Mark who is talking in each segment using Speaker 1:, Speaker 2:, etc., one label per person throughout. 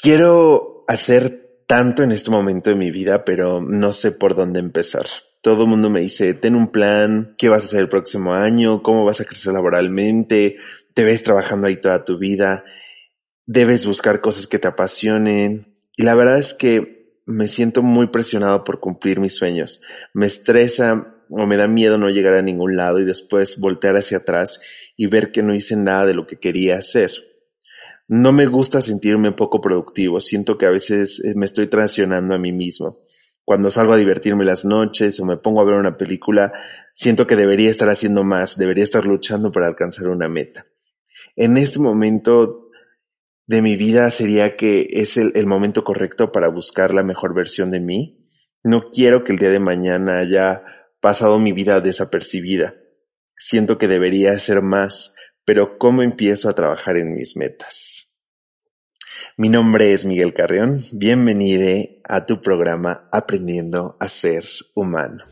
Speaker 1: Quiero hacer tanto en este momento de mi vida, pero no sé por dónde empezar. Todo el mundo me dice, ten un plan, qué vas a hacer el próximo año, cómo vas a crecer laboralmente, te ves trabajando ahí toda tu vida, debes buscar cosas que te apasionen. Y la verdad es que me siento muy presionado por cumplir mis sueños. Me estresa o me da miedo no llegar a ningún lado y después voltear hacia atrás y ver que no hice nada de lo que quería hacer. No me gusta sentirme poco productivo, siento que a veces eh, me estoy traicionando a mí mismo. Cuando salgo a divertirme las noches o me pongo a ver una película, siento que debería estar haciendo más, debería estar luchando para alcanzar una meta. En este momento de mi vida sería que es el, el momento correcto para buscar la mejor versión de mí. No quiero que el día de mañana haya pasado mi vida desapercibida. Siento que debería hacer más, pero ¿cómo empiezo a trabajar en mis metas? Mi nombre es Miguel Carrión. Bienvenido a tu programa Aprendiendo a ser humano.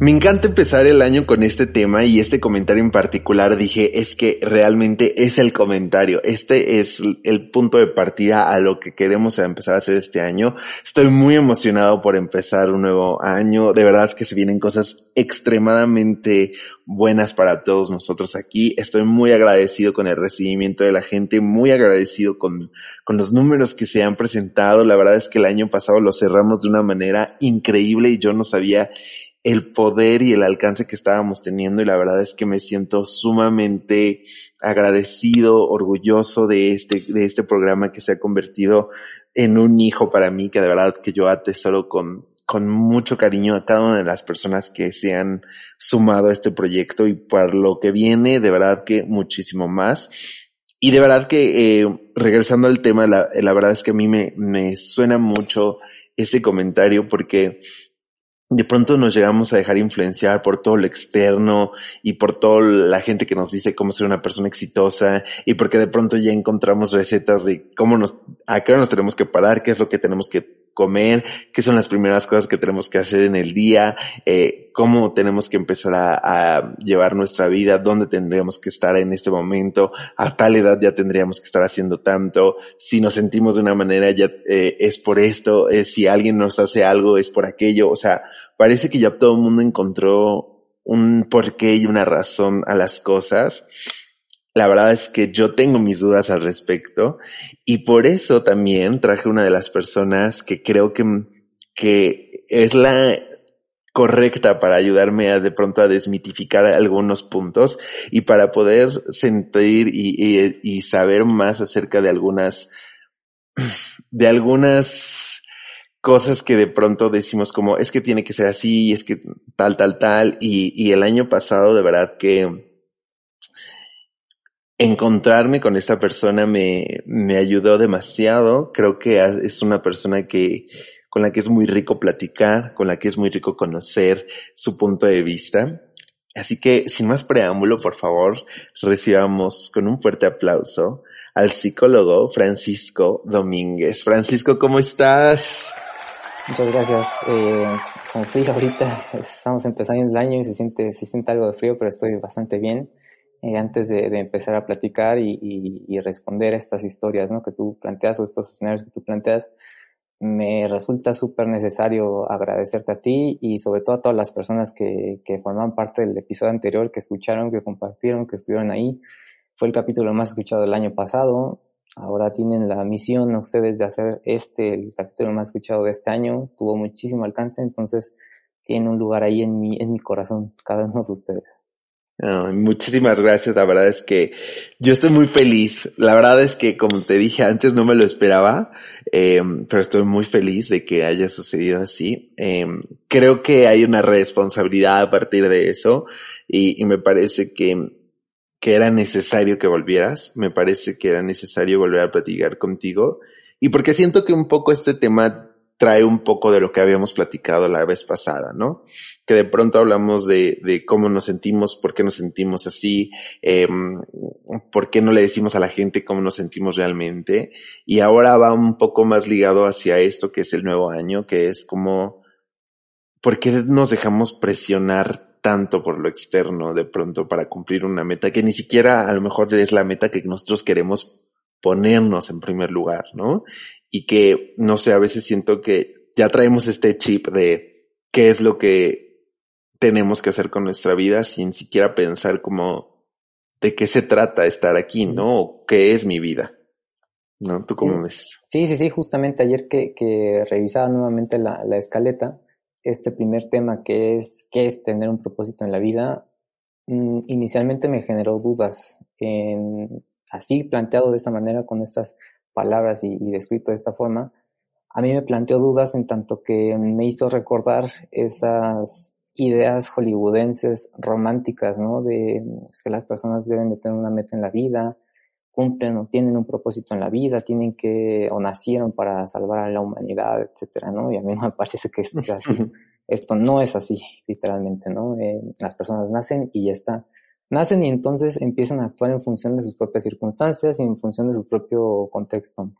Speaker 1: Me encanta empezar el año con este tema y este comentario en particular dije es que realmente es el comentario. Este es el punto de partida a lo que queremos empezar a hacer este año. Estoy muy emocionado por empezar un nuevo año. De verdad que se vienen cosas extremadamente buenas para todos nosotros aquí. Estoy muy agradecido con el recibimiento de la gente, muy agradecido con, con los números que se han presentado. La verdad es que el año pasado lo cerramos de una manera increíble y yo no sabía el poder y el alcance que estábamos teniendo y la verdad es que me siento sumamente agradecido, orgulloso de este, de este programa que se ha convertido en un hijo para mí, que de verdad que yo atesoro con, con mucho cariño a cada una de las personas que se han sumado a este proyecto y por lo que viene, de verdad que muchísimo más. Y de verdad que, eh, regresando al tema, la, la verdad es que a mí me, me suena mucho ese comentario porque de pronto nos llegamos a dejar influenciar por todo lo externo y por toda la gente que nos dice cómo ser una persona exitosa y porque de pronto ya encontramos recetas de cómo nos, a qué nos tenemos que parar, qué es lo que tenemos que comer, qué son las primeras cosas que tenemos que hacer en el día, eh, cómo tenemos que empezar a, a, llevar nuestra vida, dónde tendríamos que estar en este momento, a tal edad ya tendríamos que estar haciendo tanto, si nos sentimos de una manera ya eh, es por esto, eh, si alguien nos hace algo es por aquello, o sea, parece que ya todo el mundo encontró un porqué y una razón a las cosas. La verdad es que yo tengo mis dudas al respecto y por eso también traje una de las personas que creo que, que es la correcta para ayudarme a de pronto a desmitificar algunos puntos y para poder sentir y, y, y saber más acerca de algunas, de algunas cosas que de pronto decimos como es que tiene que ser así, es que tal, tal, tal. Y, y el año pasado de verdad que encontrarme con esta persona me, me ayudó demasiado. Creo que es una persona que con la que es muy rico platicar, con la que es muy rico conocer su punto de vista. Así que, sin más preámbulo, por favor, recibamos con un fuerte aplauso al psicólogo Francisco Domínguez. Francisco, ¿cómo estás?
Speaker 2: Muchas gracias. Eh, con ahorita, estamos empezando el año y se siente, se siente algo de frío, pero estoy bastante bien. Eh, antes de, empezar a platicar y, responder estas historias ¿no? que tú planteas o estos escenarios que tú planteas, me resulta súper necesario agradecerte a ti y sobre todo a todas las personas que, que parte del episodio anterior, que escucharon, que compartieron, que estuvieron ahí. Fue el capítulo más escuchado del año pasado Ahora tienen la misión ustedes de hacer este, el capítulo más escuchado de este año. Tuvo muchísimo alcance, entonces tiene un lugar ahí en mi corazón, cada uno de ustedes.
Speaker 1: Oh, muchísimas gracias. La verdad es que yo estoy muy feliz. La verdad es que, como te dije antes, no me lo esperaba, eh, pero estoy muy feliz de que haya sucedido así. Eh, creo que hay una responsabilidad a partir de eso y, y me parece que que era necesario que volvieras, me parece que era necesario volver a platicar contigo y porque siento que un poco este tema trae un poco de lo que habíamos platicado la vez pasada, ¿no? Que de pronto hablamos de, de cómo nos sentimos, por qué nos sentimos así, eh, por qué no le decimos a la gente cómo nos sentimos realmente. Y ahora va un poco más ligado hacia esto que es el nuevo año, que es como, ¿por qué nos dejamos presionar tanto por lo externo de pronto para cumplir una meta que ni siquiera a lo mejor es la meta que nosotros queremos ponernos en primer lugar, ¿no? Y que, no sé, a veces siento que ya traemos este chip de qué es lo que tenemos que hacer con nuestra vida sin siquiera pensar como de qué se trata estar aquí, ¿no? O qué es mi vida. ¿No? ¿Tú cómo ves?
Speaker 2: Sí, sí, sí, justamente ayer que, que revisaba nuevamente la, la, escaleta, este primer tema que es qué es tener un propósito en la vida, mm, inicialmente me generó dudas. En, así planteado de esta manera, con estas palabras y, y descrito de esta forma, a mí me planteó dudas en tanto que me hizo recordar esas ideas hollywoodenses románticas, ¿no? De que las personas deben de tener una meta en la vida, cumplen o tienen un propósito en la vida, tienen que o nacieron para salvar a la humanidad, etcétera, ¿no? Y a mí no me parece que esto sea así. Esto no es así, literalmente, ¿no? Eh, las personas nacen y ya está. Nacen y entonces empiezan a actuar en función de sus propias circunstancias y en función de su propio contexto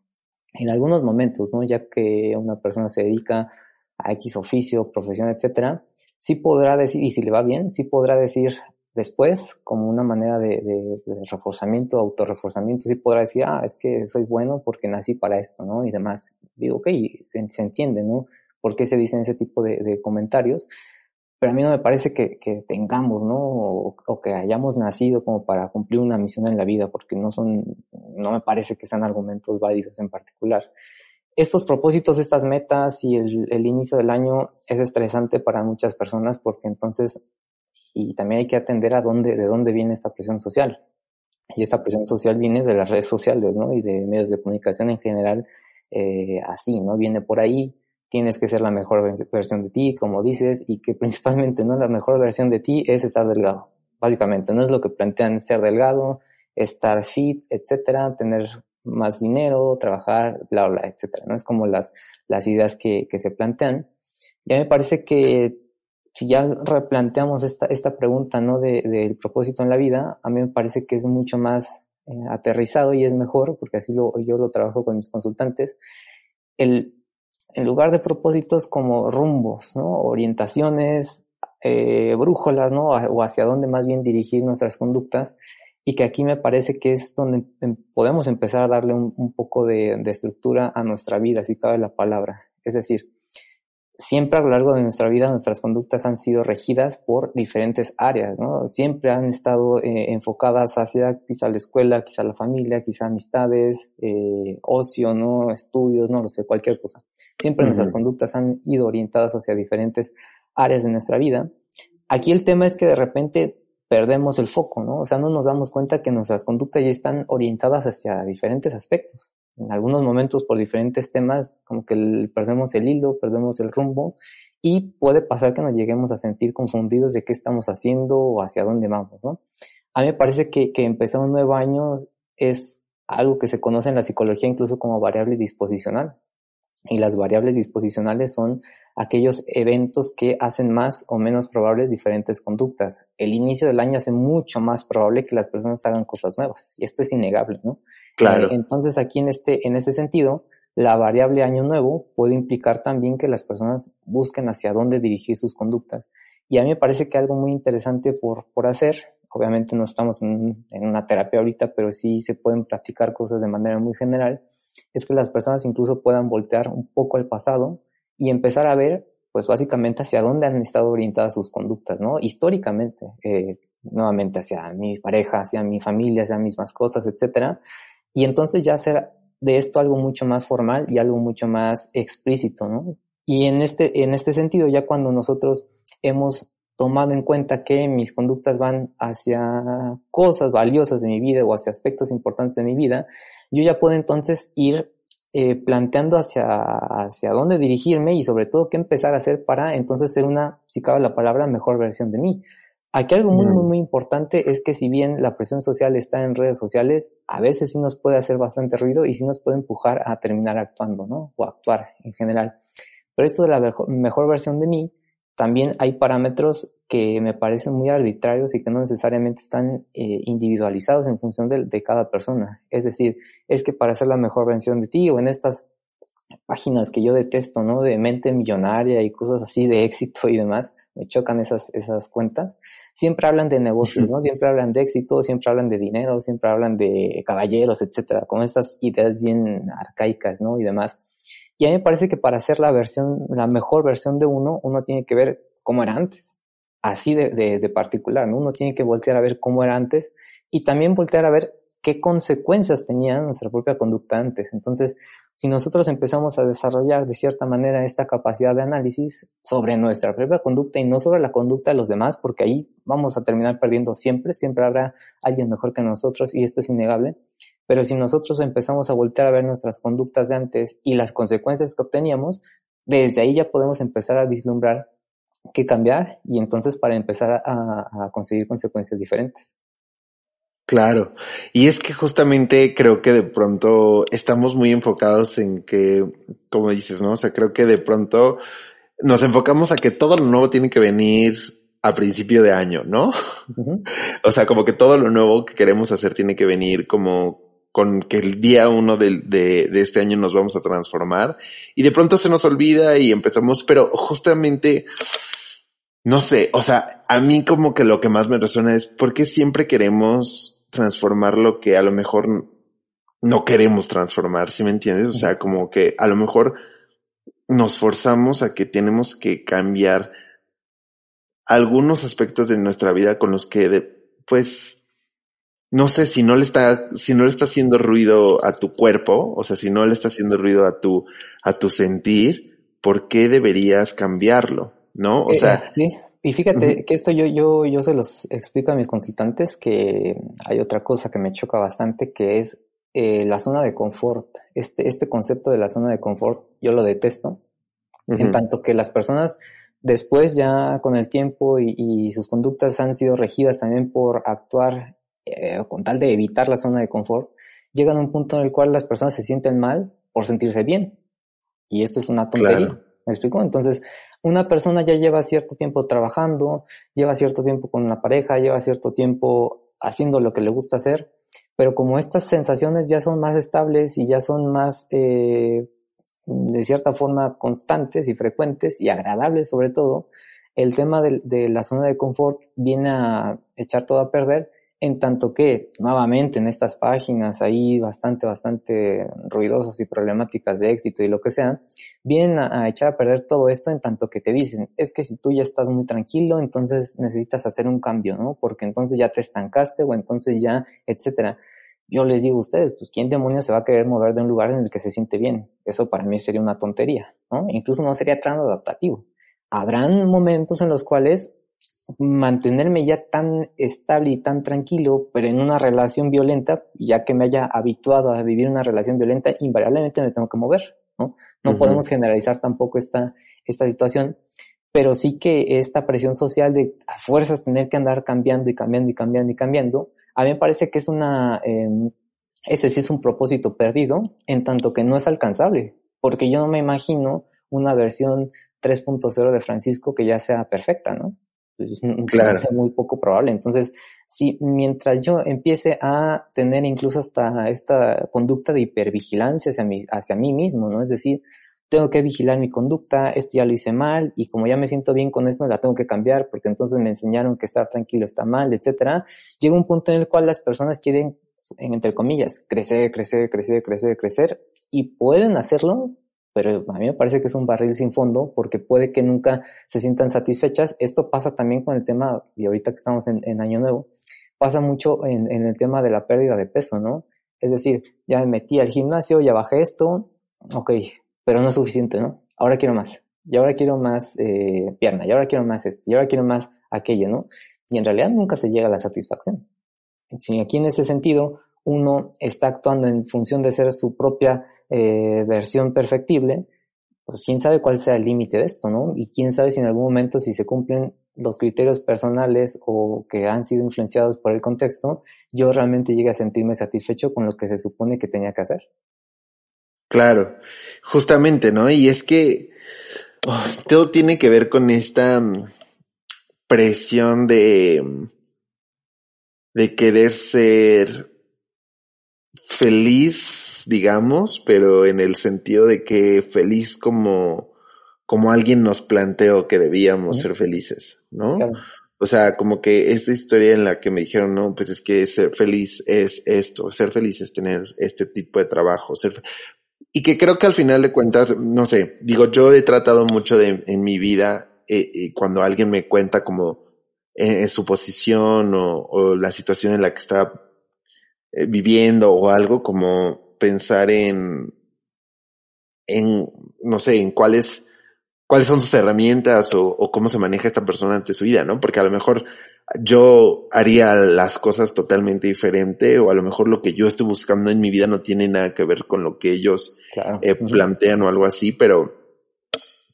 Speaker 2: en algunos momentos, ¿no? Ya que una persona se dedica a X oficio, profesión, etcétera, sí podrá decir, y si le va bien, sí podrá decir después, como una manera de, de, de reforzamiento, autorreforzamiento, sí podrá decir, ah, es que soy bueno porque nací para esto, ¿no? Y demás. Digo, ok, se, se entiende, ¿no? ¿Por qué se dicen ese tipo de, de comentarios? Pero a mí no me parece que, tengamos, ¿no? O, o, que hayamos nacido como para cumplir una misión en la vida, porque no son, no me parece que sean argumentos válidos en particular. Estos propósitos, estas metas y el, el inicio del año es estresante para muchas personas porque entonces, y también hay que atender a dónde, de dónde viene esta presión social. Y esta presión social viene de las redes sociales, ¿no? Y de medios de comunicación en general, eh, así, ¿no? Viene por ahí, tienes que ser la mejor versión de ti, como dices, y que principalmente no la mejor versión de ti es estar delgado. Básicamente, no es lo que plantean ser delgado, estar fit, etcétera, tener más dinero, trabajar, bla, bla, etcétera. No es como las, las ideas que, que se plantean. Ya me parece que si ya replanteamos esta, esta pregunta, ¿no? De, del propósito en la vida, a mí me parece que es mucho más eh, aterrizado y es mejor, porque así lo, yo lo trabajo con mis consultantes, el en lugar de propósitos como rumbos, ¿no? Orientaciones, eh, brújulas, ¿no? O hacia dónde más bien dirigir nuestras conductas y que aquí me parece que es donde em, podemos empezar a darle un, un poco de, de, estructura a nuestra vida, si cabe la palabra. Es decir, siempre a lo largo de nuestra vida nuestras conductas han sido regidas por diferentes áreas, ¿no? Siempre han estado eh, enfocadas hacia quizá la escuela, quizá la familia, quizá amistades, eh, ocio, ¿no? Estudios, no lo sé, cualquier cosa. Siempre uh -huh. nuestras conductas han ido orientadas hacia diferentes áreas de nuestra vida. Aquí el tema es que de repente perdemos el foco, ¿no? O sea, no nos damos cuenta que nuestras conductas ya están orientadas hacia diferentes aspectos en algunos momentos por diferentes temas, como que perdemos el hilo, perdemos el rumbo y puede pasar que nos lleguemos a sentir confundidos de qué estamos haciendo o hacia dónde vamos, ¿no? A mí me parece que, que empezar un nuevo año es algo que se conoce en la psicología incluso como variable disposicional. Y las variables disposicionales son aquellos eventos que hacen más o menos probables diferentes conductas. El inicio del año hace mucho más probable que las personas hagan cosas nuevas. Y esto es innegable, ¿no?
Speaker 1: Claro.
Speaker 2: Eh, entonces aquí en este, en ese sentido, la variable año nuevo puede implicar también que las personas busquen hacia dónde dirigir sus conductas. Y a mí me parece que algo muy interesante por, por hacer, obviamente no estamos en, en una terapia ahorita, pero sí se pueden practicar cosas de manera muy general, es que las personas incluso puedan voltear un poco al pasado y empezar a ver, pues básicamente hacia dónde han estado orientadas sus conductas, ¿no? Históricamente, eh, nuevamente hacia mi pareja, hacia mi familia, hacia mis mascotas, etcétera. Y entonces ya hacer de esto algo mucho más formal y algo mucho más explícito, ¿no? Y en este, en este sentido, ya cuando nosotros hemos tomado en cuenta que mis conductas van hacia cosas valiosas de mi vida o hacia aspectos importantes de mi vida, yo ya puedo entonces ir eh, planteando hacia, hacia dónde dirigirme y sobre todo qué empezar a hacer para entonces ser una, si cabe la palabra, mejor versión de mí. Aquí algo muy, muy, muy importante es que si bien la presión social está en redes sociales, a veces sí nos puede hacer bastante ruido y sí nos puede empujar a terminar actuando, ¿no? O actuar en general. Pero esto de la mejor, mejor versión de mí, también hay parámetros que me parecen muy arbitrarios y que no necesariamente están eh, individualizados en función de, de, cada persona. Es decir, es que para ser la mejor versión de ti o en estas páginas que yo detesto, ¿no? De mente millonaria y cosas así de éxito y demás, me chocan esas, esas cuentas. Siempre hablan de negocios, ¿no? Siempre hablan de éxito, siempre hablan de dinero, siempre hablan de caballeros, etcétera, con estas ideas bien arcaicas, ¿no? Y demás. Y a mí me parece que para hacer la versión, la mejor versión de uno, uno tiene que ver cómo era antes. Así de, de, de particular, ¿no? Uno tiene que voltear a ver cómo era antes y también voltear a ver qué consecuencias tenía nuestra propia conducta antes. Entonces, si nosotros empezamos a desarrollar de cierta manera esta capacidad de análisis sobre nuestra propia conducta y no sobre la conducta de los demás, porque ahí vamos a terminar perdiendo siempre, siempre habrá alguien mejor que nosotros y esto es innegable. Pero si nosotros empezamos a voltear a ver nuestras conductas de antes y las consecuencias que obteníamos, desde ahí ya podemos empezar a vislumbrar qué cambiar y entonces para empezar a, a conseguir consecuencias diferentes.
Speaker 1: Claro, y es que justamente creo que de pronto estamos muy enfocados en que, como dices, ¿no? O sea, creo que de pronto nos enfocamos a que todo lo nuevo tiene que venir a principio de año, ¿no? o sea, como que todo lo nuevo que queremos hacer tiene que venir como con que el día uno de, de, este año nos vamos a transformar y de pronto se nos olvida y empezamos, pero justamente, no sé, o sea, a mí como que lo que más me resuena es por qué siempre queremos transformar lo que a lo mejor no queremos transformar, ¿sí me entiendes? O sea, como que a lo mejor nos forzamos a que tenemos que cambiar algunos aspectos de nuestra vida con los que, pues, no sé si no le está, si no le está haciendo ruido a tu cuerpo, o sea, si no le está haciendo ruido a tu, a tu sentir, ¿por qué deberías cambiarlo? ¿No? O sea,
Speaker 2: eh, sí. Y fíjate que esto yo, yo, yo se los explico a mis consultantes que hay otra cosa que me choca bastante que es eh, la zona de confort. Este, este concepto de la zona de confort yo lo detesto. En tanto que las personas después ya con el tiempo y, y sus conductas han sido regidas también por actuar eh, con tal de evitar la zona de confort, llegan a un punto en el cual las personas se sienten mal por sentirse bien. Y esto es una tontería. ¿Me explico? Entonces, una persona ya lleva cierto tiempo trabajando, lleva cierto tiempo con una pareja, lleva cierto tiempo haciendo lo que le gusta hacer, pero como estas sensaciones ya son más estables y ya son más, eh, de cierta forma, constantes y frecuentes y agradables sobre todo, el tema de, de la zona de confort viene a echar todo a perder en tanto que, nuevamente, en estas páginas ahí bastante, bastante ruidosas y problemáticas de éxito y lo que sea, vienen a, echar a perder todo esto en tanto que te dicen, es que si tú ya estás muy tranquilo, entonces necesitas hacer un cambio, ¿no? Porque entonces ya te estancaste o entonces ya, etcétera. Yo les digo a ustedes, pues ¿quién demonios se va a querer mover de un lugar en el que se siente bien? Eso para mí sería una tontería, ¿no? Incluso no sería tan adaptativo. Habrán momentos en los cuales mantenerme ya tan estable y tan tranquilo, pero en una relación violenta, ya que me haya habituado a vivir una relación violenta, invariablemente me tengo que mover, ¿no? No podemos generalizar tampoco esta, esta situación, pero sí que esta presión social de a fuerzas tener que andar cambiando y cambiando y cambiando y cambiando, a mí me parece que es una, eh, ese sí es un propósito perdido, en tanto que no es alcanzable, porque yo no me imagino una versión 3.0 de Francisco que ya sea perfecta, ¿no? Pues, claro. es muy poco probable. Entonces, si mientras yo empiece a tener incluso hasta esta conducta de hipervigilancia hacia mí, hacia mí mismo, ¿no? Es decir, tengo que vigilar mi conducta, esto ya lo hice mal y como ya me siento bien con esto, la tengo que cambiar porque entonces me enseñaron que estar tranquilo está mal, etcétera. Llega un punto en el cual las personas quieren, entre comillas, crecer, crecer, crecer, crecer, crecer y pueden hacerlo pero a mí me parece que es un barril sin fondo porque puede que nunca se sientan satisfechas. Esto pasa también con el tema, y ahorita que estamos en, Año Nuevo, pasa mucho en, el tema de la pérdida de peso, ¿no? Es decir, ya me metí al gimnasio, ya bajé esto, ok, pero no es suficiente, ¿no? Ahora quiero más, y ahora quiero más eh, pierna, y ahora quiero más esto, y ahora quiero más aquello, ¿no? Y en realidad nunca se llega a la satisfacción. Si aquí en ese sentido uno está actuando en función de ser su propia eh, versión perfectible, pues quién sabe cuál sea el límite de esto, ¿no? Y quién sabe si en algún momento si se cumplen los criterios personales o que han sido influenciados por el contexto, yo realmente llegue a sentirme satisfecho con lo que se supone que tenía que hacer.
Speaker 1: Claro, justamente, ¿no? Y es que oh, todo tiene que ver con esta mm, presión de, mm, de querer ser feliz digamos, pero en el sentido de que feliz como, como alguien nos planteó que debíamos ser felices, ¿no? O sea, como que esta historia en la que me dijeron, no, pues es que ser feliz es esto, ser feliz es tener este tipo de trabajo, ser y que creo que al final de cuentas, no sé, digo, yo he tratado mucho de, en mi vida, eh, eh cuando alguien me cuenta como eh, su posición o, o, la situación en la que está eh, viviendo o algo, como pensar en, en, no sé, en cuáles cuáles son sus herramientas o, o, cómo se maneja esta persona ante su vida, ¿no? Porque a lo mejor yo haría las cosas totalmente diferente o a lo mejor lo que yo estoy buscando en mi vida no tiene nada que ver con lo que ellos eh, plantean o algo así, pero,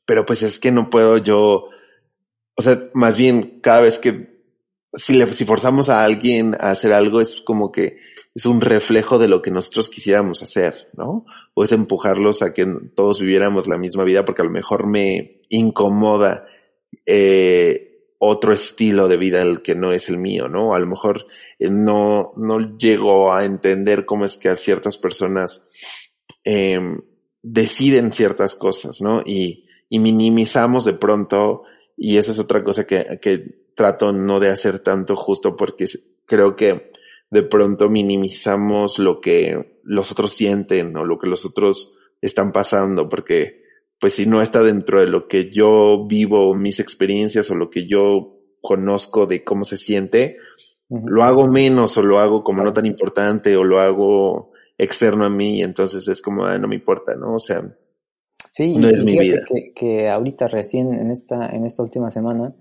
Speaker 1: pero pues es que no puedo yo, o sea, más bien cada vez que si le, si forzamos a alguien a hacer algo es como que es un reflejo de lo que nosotros quisiéramos hacer, ¿no? O es empujarlos a que todos viviéramos la misma vida porque a lo mejor me incomoda eh, otro estilo de vida el que no es el mío, ¿no? A lo mejor eh, no, no llego a entender cómo es que a ciertas personas eh, deciden ciertas cosas, ¿no? Y, y minimizamos de pronto, y esa es otra cosa que, que trato no de hacer tanto justo porque creo que de pronto minimizamos lo que los otros sienten o lo que los otros están pasando porque pues si no está dentro de lo que yo vivo, mis experiencias o lo que yo conozco de cómo se siente, lo hago menos o lo hago como no tan importante o lo hago externo a mí, entonces es como, ah, no me importa, ¿no? O sea, no es mi vida.
Speaker 2: Que, que ahorita recién en esta, en esta última semana,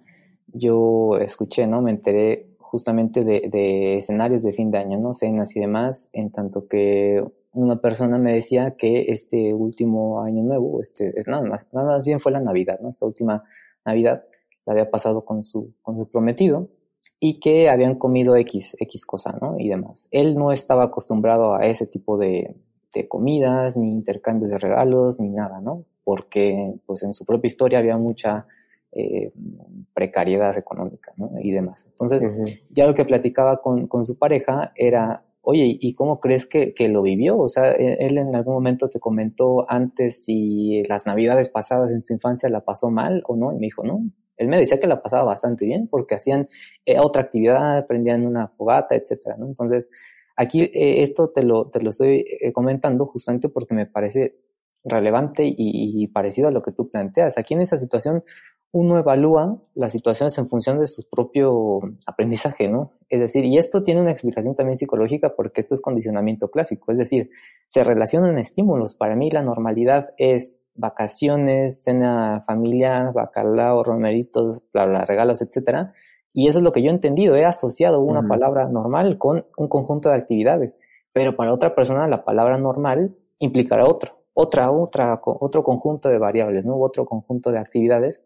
Speaker 2: yo escuché, ¿no? Me enteré justamente de, escenarios de fin de año, ¿no? Cenas y demás, en tanto que una persona me decía que este último año nuevo, este, nada más, nada más bien fue la Navidad, ¿no? Esta última Navidad la había pasado con su, con su prometido y que habían comido X, X cosa, ¿no? Y demás. Él no estaba acostumbrado a ese tipo de, de comidas, ni intercambios de regalos, ni nada, ¿no? Porque, pues en su propia historia había mucha eh, precariedad económica ¿no? y demás. Entonces, ya lo que platicaba con, con, su pareja era, oye, ¿y cómo crees que, que, lo vivió? O sea, e, él en algún momento te comentó antes si las navidades pasadas en su infancia la pasó mal o no, y me dijo, no. Él me decía que la pasaba bastante bien porque hacían eh, otra actividad, prendían una fogata, etcétera, ¿no? Entonces, aquí eh, esto te lo, te lo estoy comentando justamente porque me parece relevante y, y, parecido a lo que tú planteas. Aquí en esa situación uno evalúa las situaciones en función de su propio aprendizaje, ¿no? Es decir, y esto tiene una explicación también psicológica porque esto es condicionamiento clásico, es decir, se relacionan estímulos. Para mí la normalidad es vacaciones, cena familiar, bacalao, romeritos, bla, bla, regalos, etcétera. Y eso es lo que yo he entendido, he asociado una palabra normal con un conjunto de actividades, pero para otra persona la palabra normal implicará otro, otra, otra, otro conjunto de variables, ¿no? Otro conjunto de actividades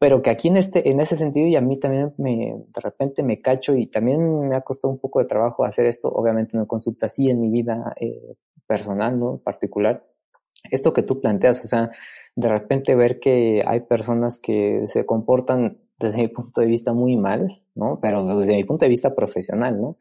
Speaker 2: pero que aquí en este, en ese sentido, y a mí también me, de repente me cacho y también me ha costado un poco de trabajo hacer esto, obviamente no consulta, sí en mi vida eh, personal, ¿no? Particular. Esto que tú planteas, o sea, de repente ver que hay personas que se comportan desde mi punto de vista muy mal, ¿no? Pero desde mi punto de vista profesional, ¿no?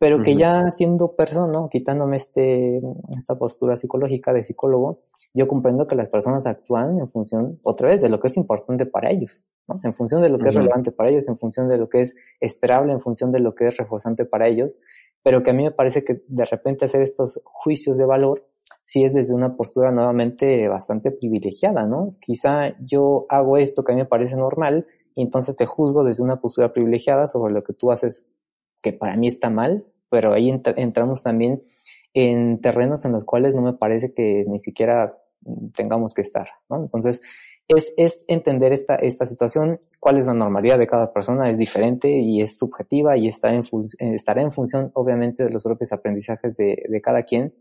Speaker 2: Pero que ya siendo persona, quitándome este, esta postura psicológica de psicólogo, yo comprendo que las personas actúan en función, otra vez, de lo que es importante para ellos, ¿no? En función de lo que es relevante para ellos, en función de lo que es esperable, en función de lo que es reforzante para ellos, pero que a mí me parece que de repente hacer estos juicios de valor sí es desde una postura nuevamente bastante privilegiada, ¿no? Quizá yo hago esto que a mí me parece normal y entonces te juzgo desde una postura privilegiada sobre lo que tú haces que para mí está mal, pero ahí entramos también en terrenos en los cuales no me parece que ni siquiera tengamos que estar, ¿no? Entonces, es, es entender esta, esta situación, cuál es la normalidad de cada persona, es diferente y es subjetiva y en, estará en función, obviamente, de los propios aprendizajes de, de cada quien,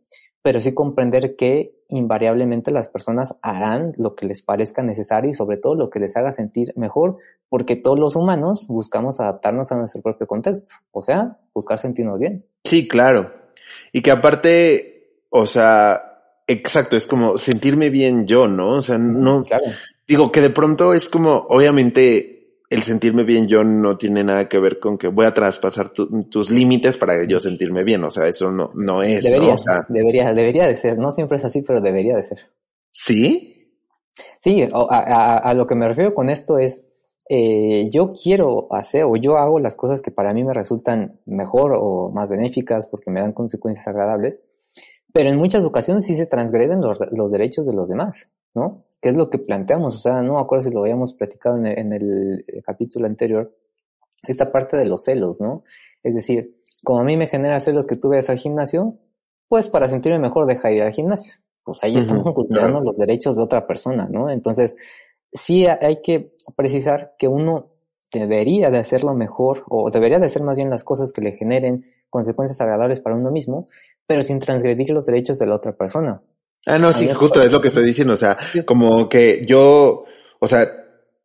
Speaker 2: pero sí comprender que invariablemente las personas harán lo que les parezca necesario y sobre todo lo que les haga sentir mejor, porque todos los humanos buscamos adaptarnos a nuestro propio contexto, o sea, buscar sentirnos bien.
Speaker 1: Sí, claro. Y que aparte, o sea, exacto, es como sentirme bien yo, ¿no? O sea, no, claro. digo que de pronto es como, obviamente, el sentirme bien yo no tiene nada que ver con que voy a traspasar tus límites para yo sentirme bien. O sea, eso no, no es.
Speaker 2: Debería,
Speaker 1: O sea,
Speaker 2: debería, debería de ser. No siempre es así, pero debería de ser.
Speaker 1: ¿Sí?
Speaker 2: Sí, a, a, lo que me refiero con esto es, eh, yo quiero hacer o yo hago las cosas que para mí me resultan mejor o más benéficas porque me dan consecuencias agradables, pero en muchas ocasiones sí se transgreden los, los derechos de los demás, ¿no? ¿Qué es lo que planteamos? O sea, no me acuerdo si lo habíamos platicado en el, capítulo anterior, esta parte de los celos, ¿no? Es decir, como a mí me genera celos que tú vayas al gimnasio, pues para sentirme mejor deja de ir al gimnasio. Pues ahí estamos cultivando los derechos de otra persona, ¿no? Entonces, sí hay que precisar que uno debería de hacerlo mejor o debería de hacer más bien las cosas que le generen consecuencias agradables para uno mismo, pero sin transgredir los derechos de la otra persona.
Speaker 1: Ah, no, sí, justo es lo que estoy diciendo. O sea, como que yo, o sea,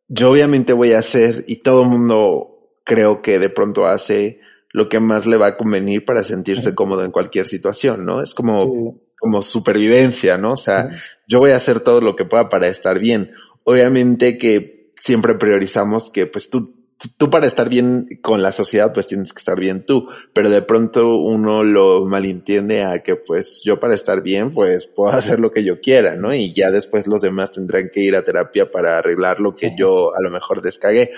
Speaker 1: yo obviamente voy a hacer y todo el mundo creo que de pronto hace lo que más le va a convenir para sentirse cómodo en cualquier situación, ¿no? Es como, como supervivencia, ¿no? O sea, yo voy a hacer todo lo que pueda para estar bien. Obviamente que siempre priorizamos que pues tú tú para estar bien con la sociedad, pues tienes que estar bien tú, pero de pronto uno lo malentiende a que pues yo para estar bien, pues puedo hacer lo que yo quiera, ¿no? Y ya después los demás tendrán que ir a terapia para arreglar lo que yo a lo mejor descagué.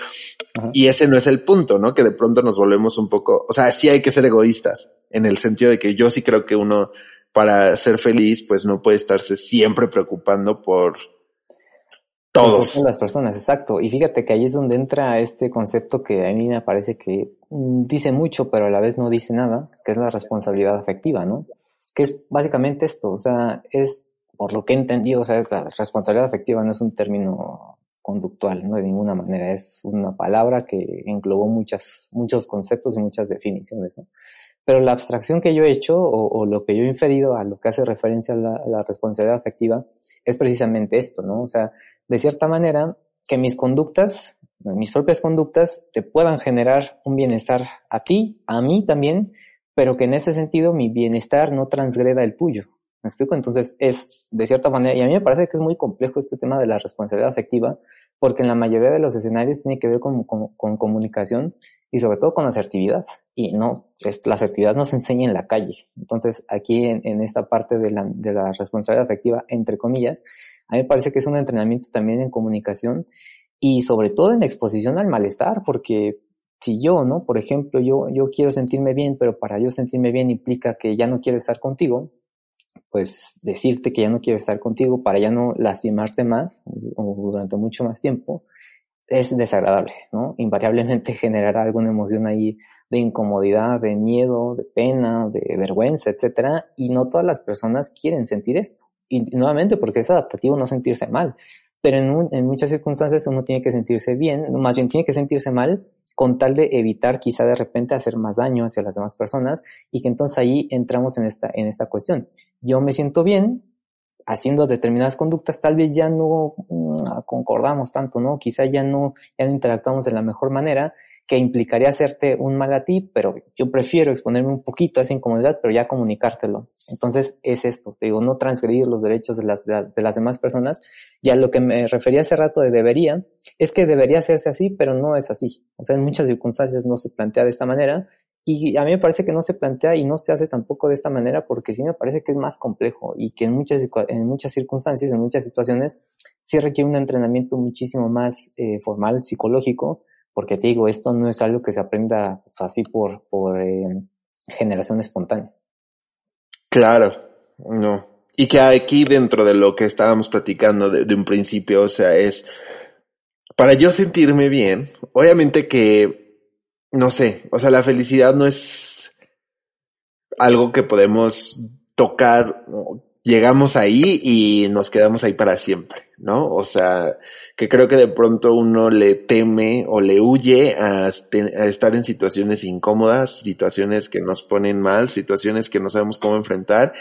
Speaker 1: Y ese no es el punto, ¿no? Que de pronto nos volvemos un poco, o sea, sí hay que ser egoístas, en el sentido de que yo sí creo que uno para ser feliz, pues no puede estarse siempre preocupando por todos.
Speaker 2: las personas, exacto. Y fíjate que ahí es donde entra este concepto que a mí me parece que mm, dice mucho, pero a la vez no dice nada, que es la responsabilidad afectiva, ¿no? Que es básicamente esto, o sea, es, por lo que he entendido, o sea, es la responsabilidad afectiva no es un término conductual, no de ninguna manera, es una palabra que englobó muchas, muchos conceptos y muchas definiciones, ¿no? Pero la abstracción que yo he hecho o, lo que yo he inferido a lo que hace referencia a la, responsabilidad afectiva es precisamente esto, ¿no? O sea, de cierta manera, que mis conductas, mis propias conductas, te puedan generar un bienestar a ti, a mí también, pero que en ese sentido mi bienestar no transgreda el tuyo. ¿Me explico? Entonces es de cierta manera, y a mí me parece que es muy complejo este tema de la responsabilidad afectiva, porque en la mayoría de los escenarios tiene que ver con, con comunicación y sobre todo con asertividad. Y no, es, la asertividad no se enseña en la calle. Entonces, aquí en, esta parte de la, de la responsabilidad afectiva, entre comillas, a mí me parece que es un entrenamiento también en comunicación y sobre todo en exposición al malestar, porque si yo, ¿no? Por ejemplo, yo, yo quiero sentirme bien, pero para yo sentirme bien implica que ya no quiero estar contigo, pues decirte que ya no quiero estar contigo para ya no lastimarte más o durante mucho más tiempo, es desagradable, ¿no? Invariablemente generará alguna emoción ahí de incomodidad, de miedo, de pena, de vergüenza, etcétera, y no todas las personas quieren sentir esto. Y nuevamente porque es adaptativo no sentirse mal, pero en, en muchas circunstancias uno tiene que sentirse bien, más bien tiene que sentirse mal con tal de evitar quizá de repente hacer más daño hacia las demás personas y que entonces ahí entramos en esta, en esta cuestión. Yo me siento bien, haciendo determinadas conductas, tal vez ya no mm, concordamos tanto, ¿no? Quizá ya no, ya no interactuamos de la mejor manera, que implicaría hacerte un mal a ti, pero yo prefiero exponerme un poquito a esa incomodidad, pero ya comunicártelo. Entonces es esto, te digo, no transgredir los derechos de las, de, las demás personas. Ya lo que me refería hace rato de debería, es que debería hacerse así, pero no es así. O sea, en muchas circunstancias no se plantea de esta manera y a mí me parece que no se plantea y no se hace tampoco de esta manera porque sí me parece que es más complejo y que en muchas, en muchas circunstancias, en muchas situaciones, sí requiere un entrenamiento muchísimo más eh, formal, psicológico, porque te digo, esto no es algo que se aprenda así por, eh, generación espontánea.
Speaker 1: Claro, no. Y que aquí dentro de lo que estábamos platicando de un principio, o sea, es para yo sentirme bien, obviamente que no sé, o sea, la felicidad no es algo que podemos tocar, llegamos ahí y nos quedamos ahí para siempre, ¿no? O sea, que creo que de pronto uno le teme o le huye a, estar en situaciones incómodas, situaciones que nos ponen mal, situaciones que no sabemos cómo enfrentar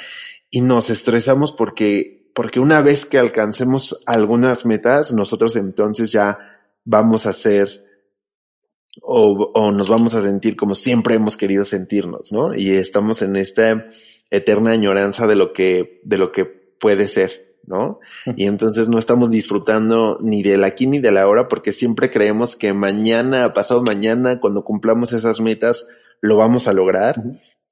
Speaker 1: y nos estresamos porque, porque una vez que alcancemos algunas metas, nosotros entonces ya vamos a ser o, o, nos vamos a sentir como siempre hemos querido sentirnos, ¿no? Y estamos en esta eterna añoranza de lo que, de lo que puede ser, ¿no? Y entonces no estamos disfrutando ni del aquí ni de la hora porque siempre creemos que mañana, pasado mañana, cuando cumplamos esas metas, lo vamos a lograr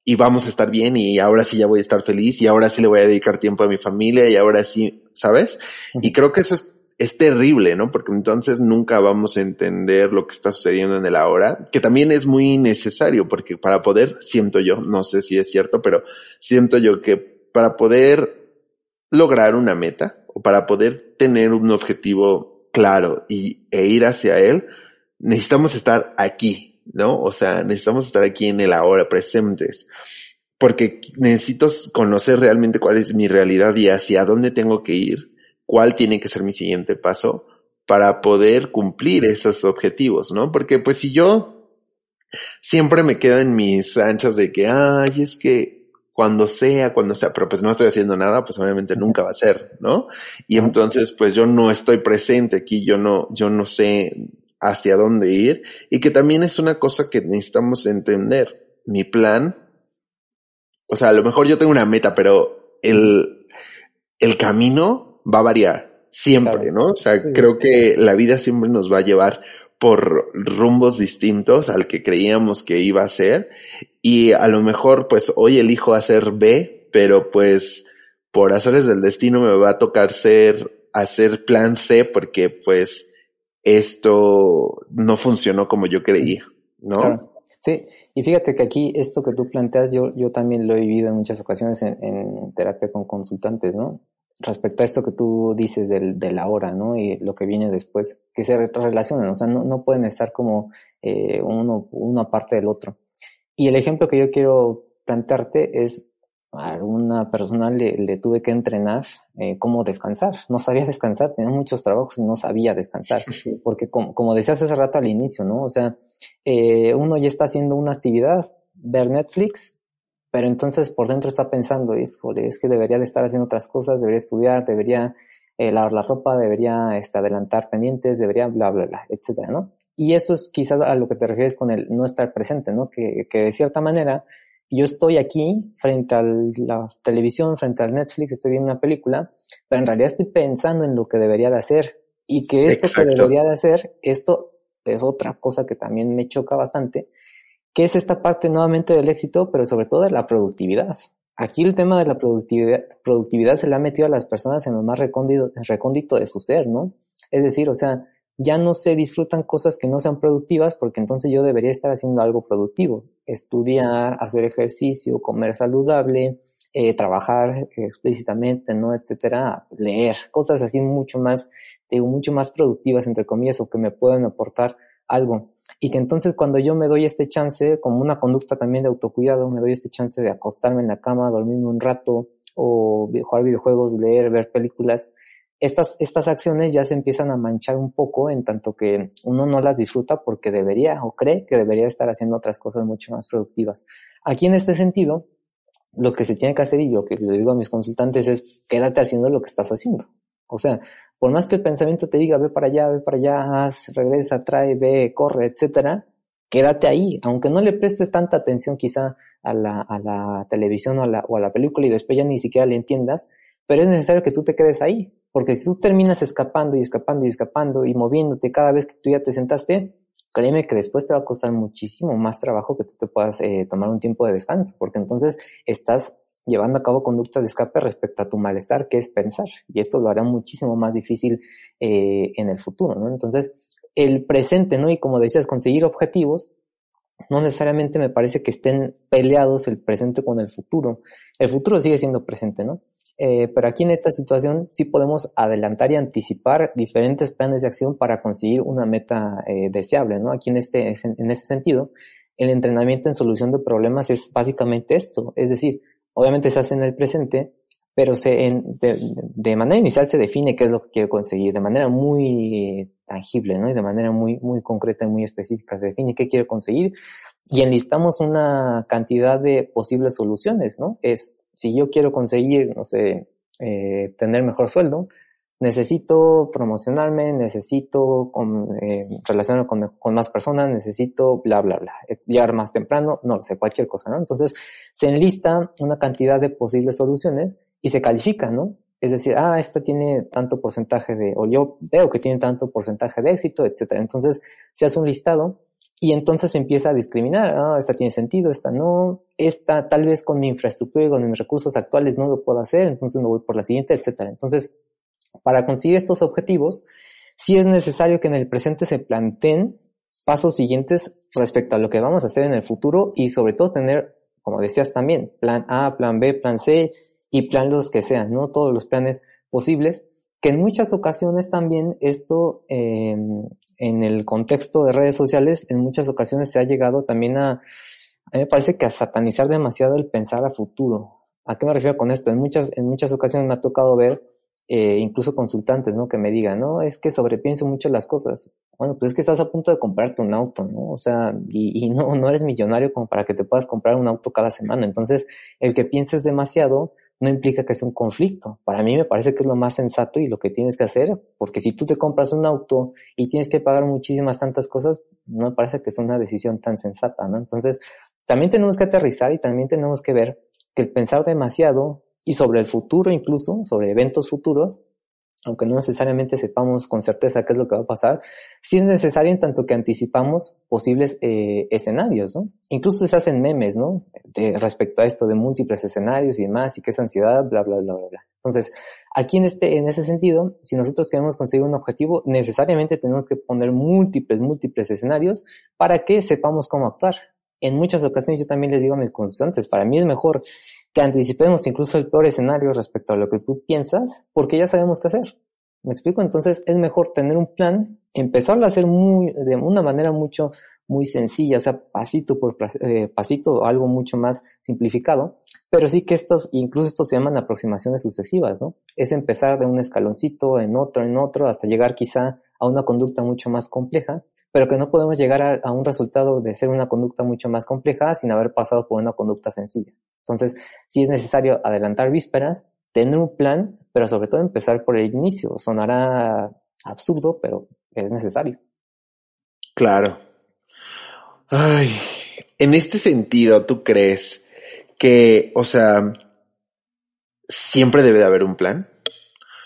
Speaker 1: y vamos a estar bien y ahora sí ya voy a estar feliz y ahora sí le voy a dedicar tiempo a mi familia y ahora sí, ¿sabes? Y creo que eso es, es terrible, ¿no? Porque entonces nunca vamos a entender lo que está sucediendo en el ahora, que también es muy necesario porque para poder, siento yo, no sé si es cierto, pero siento yo que para poder lograr una meta o para poder tener un objetivo claro y, e ir hacia él, necesitamos estar aquí, ¿no? O sea, necesitamos estar aquí en el ahora, presentes, porque necesito conocer realmente cuál es mi realidad y hacia dónde tengo que ir, cuál tiene que ser mi siguiente paso para poder cumplir esos objetivos, ¿no? Porque pues si yo siempre me quedo en mis anchas de que, ay, es que cuando sea, cuando sea, pero pues no estoy haciendo nada, pues obviamente nunca va a ser, ¿no? Y entonces pues yo no estoy presente aquí, yo no, yo no sé hacia dónde ir y que también es una cosa que necesitamos entender. Mi plan, o sea, a lo mejor yo tengo una meta, pero el, el camino va a variar siempre, ¿no? O sea, creo que la vida siempre nos va a llevar por rumbos distintos al que creíamos que iba a ser y a lo mejor pues hoy elijo hacer B, pero pues por hacerles del destino me va a tocar ser hacer plan C porque pues esto no funcionó como yo creía, ¿no?
Speaker 2: Sí, y fíjate que aquí esto que tú planteas, yo, yo también lo he vivido en muchas ocasiones en, terapia con consultantes, ¿no? Respecto a esto que tú dices del, de la hora, ¿no? Y lo que viene después, que se relacionan, o sea, no, no pueden estar como eh, uno, uno aparte del otro. Y el ejemplo que yo quiero plantearte es a alguna persona le, le tuve que entrenar eh, cómo descansar. No sabía descansar, tenía muchos trabajos y no sabía descansar. Porque como, como decías hace rato al inicio, ¿no? O sea, eh, uno ya está haciendo una actividad, ver Netflix, pero entonces por dentro está pensando, híjole, es que debería de estar haciendo otras cosas, debería estudiar, debería eh, lavar la ropa, debería este, adelantar pendientes, debería bla, bla, bla, etcétera, ¿no? Y eso es quizás a lo que te refieres con el no estar presente, ¿no? Que, que de cierta manera yo estoy aquí frente a la televisión, frente al Netflix, estoy viendo una película, pero en realidad estoy pensando en lo que debería de hacer y que esto que debería de hacer, esto es otra cosa que también me choca bastante, que es esta parte nuevamente del éxito, pero sobre todo de la productividad. Aquí el tema de la productividad, se le ha metido a las personas en lo más recóndito, de su ser, ¿no? Es decir, o sea, ya no se disfrutan cosas que no sean productivas porque entonces yo debería estar haciendo algo productivo, estudiar, hacer ejercicio, comer saludable, eh, trabajar explícitamente, ¿no? Etcétera, leer, cosas así mucho más, digo, mucho más productivas, entre comillas, o que me pueden aportar algo. Y que entonces cuando yo me doy este chance, como una conducta también de autocuidado, me doy este chance de acostarme en la cama, dormirme un rato, o jugar videojuegos, leer, ver películas, estas, estas acciones ya se empiezan a manchar un poco en tanto que uno no las disfruta porque debería o cree que debería estar haciendo otras cosas mucho más productivas. Aquí en este sentido, lo que se tiene que hacer y lo que le digo a mis consultantes es quédate haciendo lo que estás haciendo. O sea, por más que el pensamiento te diga ve para allá, ve para allá, haz, regresa, trae, ve, corre, etcétera, quédate ahí, aunque no le prestes tanta atención quizá a la, televisión o a la, o a la película y después ya ni siquiera le entiendas, pero es necesario que tú te quedes ahí, porque si tú terminas escapando y escapando y escapando y moviéndote cada vez que tú ya te sentaste, créeme que después te va a costar muchísimo más trabajo que tú te puedas eh, tomar un tiempo de descanso, porque entonces estás llevando a cabo conductas de escape respecto a tu malestar, que es pensar, y esto lo hará muchísimo más difícil eh, en el futuro, ¿no? Entonces, el presente, ¿no? Y como decías, conseguir objetivos, no necesariamente me parece que estén peleados el presente con el futuro. El futuro sigue siendo presente, ¿no? Eh, pero aquí en esta situación sí podemos adelantar y anticipar diferentes planes de acción para conseguir una meta eh, deseable, ¿no? Aquí en este, en este sentido, el entrenamiento en solución de problemas es básicamente esto, es decir, obviamente se hace en el presente, pero en, de, manera inicial se define qué es lo que quiero conseguir, de manera muy tangible, ¿no? Y de manera muy, muy concreta y muy específica se define qué quiero conseguir y enlistamos una cantidad de posibles soluciones, ¿no? Es si yo quiero conseguir, no sé, eh, tener mejor sueldo, necesito promocionarme, necesito eh, relacionarme con, más personas, necesito bla, bla, bla, llegar más temprano, no lo sé, cualquier cosa, ¿no? Entonces se enlista una cantidad de posibles soluciones y se califica, ¿no? Es decir, ah, esta tiene tanto porcentaje de, o yo veo que tiene tanto porcentaje de éxito, etcétera. Entonces se hace un listado y entonces se empieza a discriminar, ah, esta tiene sentido, esta no, esta tal vez con mi infraestructura y con mis recursos actuales no lo puedo hacer, entonces no voy por la siguiente, etcétera. Entonces, para conseguir estos objetivos, sí es necesario que en el presente se planteen pasos siguientes respecto a lo que vamos a hacer en el futuro y sobre todo tener, como decías también, plan A, plan B, plan C y plan los que sean, ¿no? Todos los planes posibles, que en muchas ocasiones también esto, em, en el contexto de redes sociales, en muchas ocasiones se ha llegado también a, a mí me parece que a satanizar demasiado el pensar a futuro. ¿A qué me refiero con esto? En muchas, en muchas ocasiones me ha tocado ver eh, incluso consultantes, ¿no? Que me digan, no, es que sobrepienso mucho las cosas. Bueno, pues es que estás a punto de comprarte un auto, ¿no? O sea, y, no, no eres millonario como para que te puedas comprar un auto cada semana. Entonces, el que pienses demasiado no implica que sea un conflicto. Para mí me parece que es lo más sensato y lo que tienes que hacer, porque si tú te compras un auto y tienes que pagar muchísimas tantas cosas, no me parece que es una decisión tan sensata, ¿no? Entonces, también tenemos que aterrizar y también tenemos que ver que el pensar demasiado y sobre el futuro incluso, sobre eventos futuros, aunque no necesariamente sepamos con certeza qué es lo que va a pasar, sí es necesario en tanto que anticipamos posibles eh, escenarios, ¿no? Incluso se hacen memes, ¿no? Respecto a esto de múltiples escenarios y demás, y qué es ansiedad, bla, bla, bla, bla, bla. Entonces, aquí en este, en ese sentido, si nosotros queremos conseguir un objetivo, necesariamente tenemos que poner múltiples, múltiples escenarios para que sepamos cómo actuar. En muchas ocasiones yo también les digo a mis consultantes, para mí es mejor que anticipemos incluso el peor escenario respecto a lo que tú piensas, porque ya sabemos qué hacer. ¿Me explico? Entonces es mejor tener un plan, empezarlo a hacer muy, de una manera mucho, muy sencilla, o sea, pasito por eh, pasito, algo mucho más simplificado, pero sí que estos, incluso estos se llaman aproximaciones sucesivas, ¿no? Es empezar de un escaloncito en otro, en otro, hasta llegar quizá a una conducta mucho más compleja, pero que no podemos llegar a, un resultado de ser una conducta mucho más compleja sin haber pasado por una conducta sencilla. Entonces, sí es necesario adelantar vísperas, tener un plan, pero sobre todo empezar por el inicio. Sonará absurdo, pero es necesario.
Speaker 1: Claro. Ay, en este sentido, ¿tú crees que, o sea, siempre debe de haber un plan?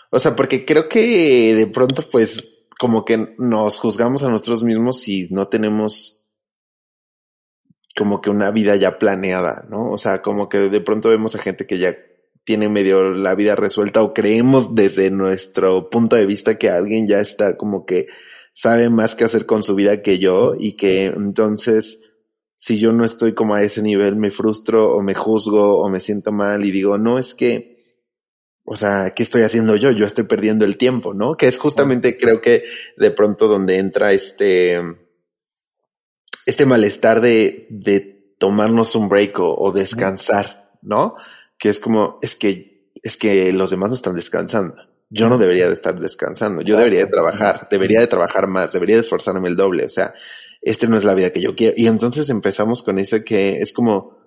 Speaker 1: O sea, porque creo que de pronto, pues, como que nos juzgamos a nosotros mismos si no tenemos como que una vida ya planeada, ¿no? O sea, como que de pronto vemos a gente que ya tiene medio la vida resuelta o creemos desde nuestro punto de vista que alguien ya está como que sabe más qué hacer con su vida que yo y que entonces si yo no estoy como a ese nivel me frustro o me juzgo o me siento mal y digo, no, es que, o sea, ¿qué estoy haciendo yo? Yo estoy perdiendo el tiempo, ¿no? Que es justamente creo que de pronto donde entra este este malestar de, de tomarnos un break o, descansar, ¿no? Que es como, es que, es que los demás no están descansando. Yo no debería de estar descansando. Yo debería de trabajar, debería de trabajar más, debería de esforzarme el doble. O sea, este no es la vida que yo quiero. Y entonces empezamos con eso que es como,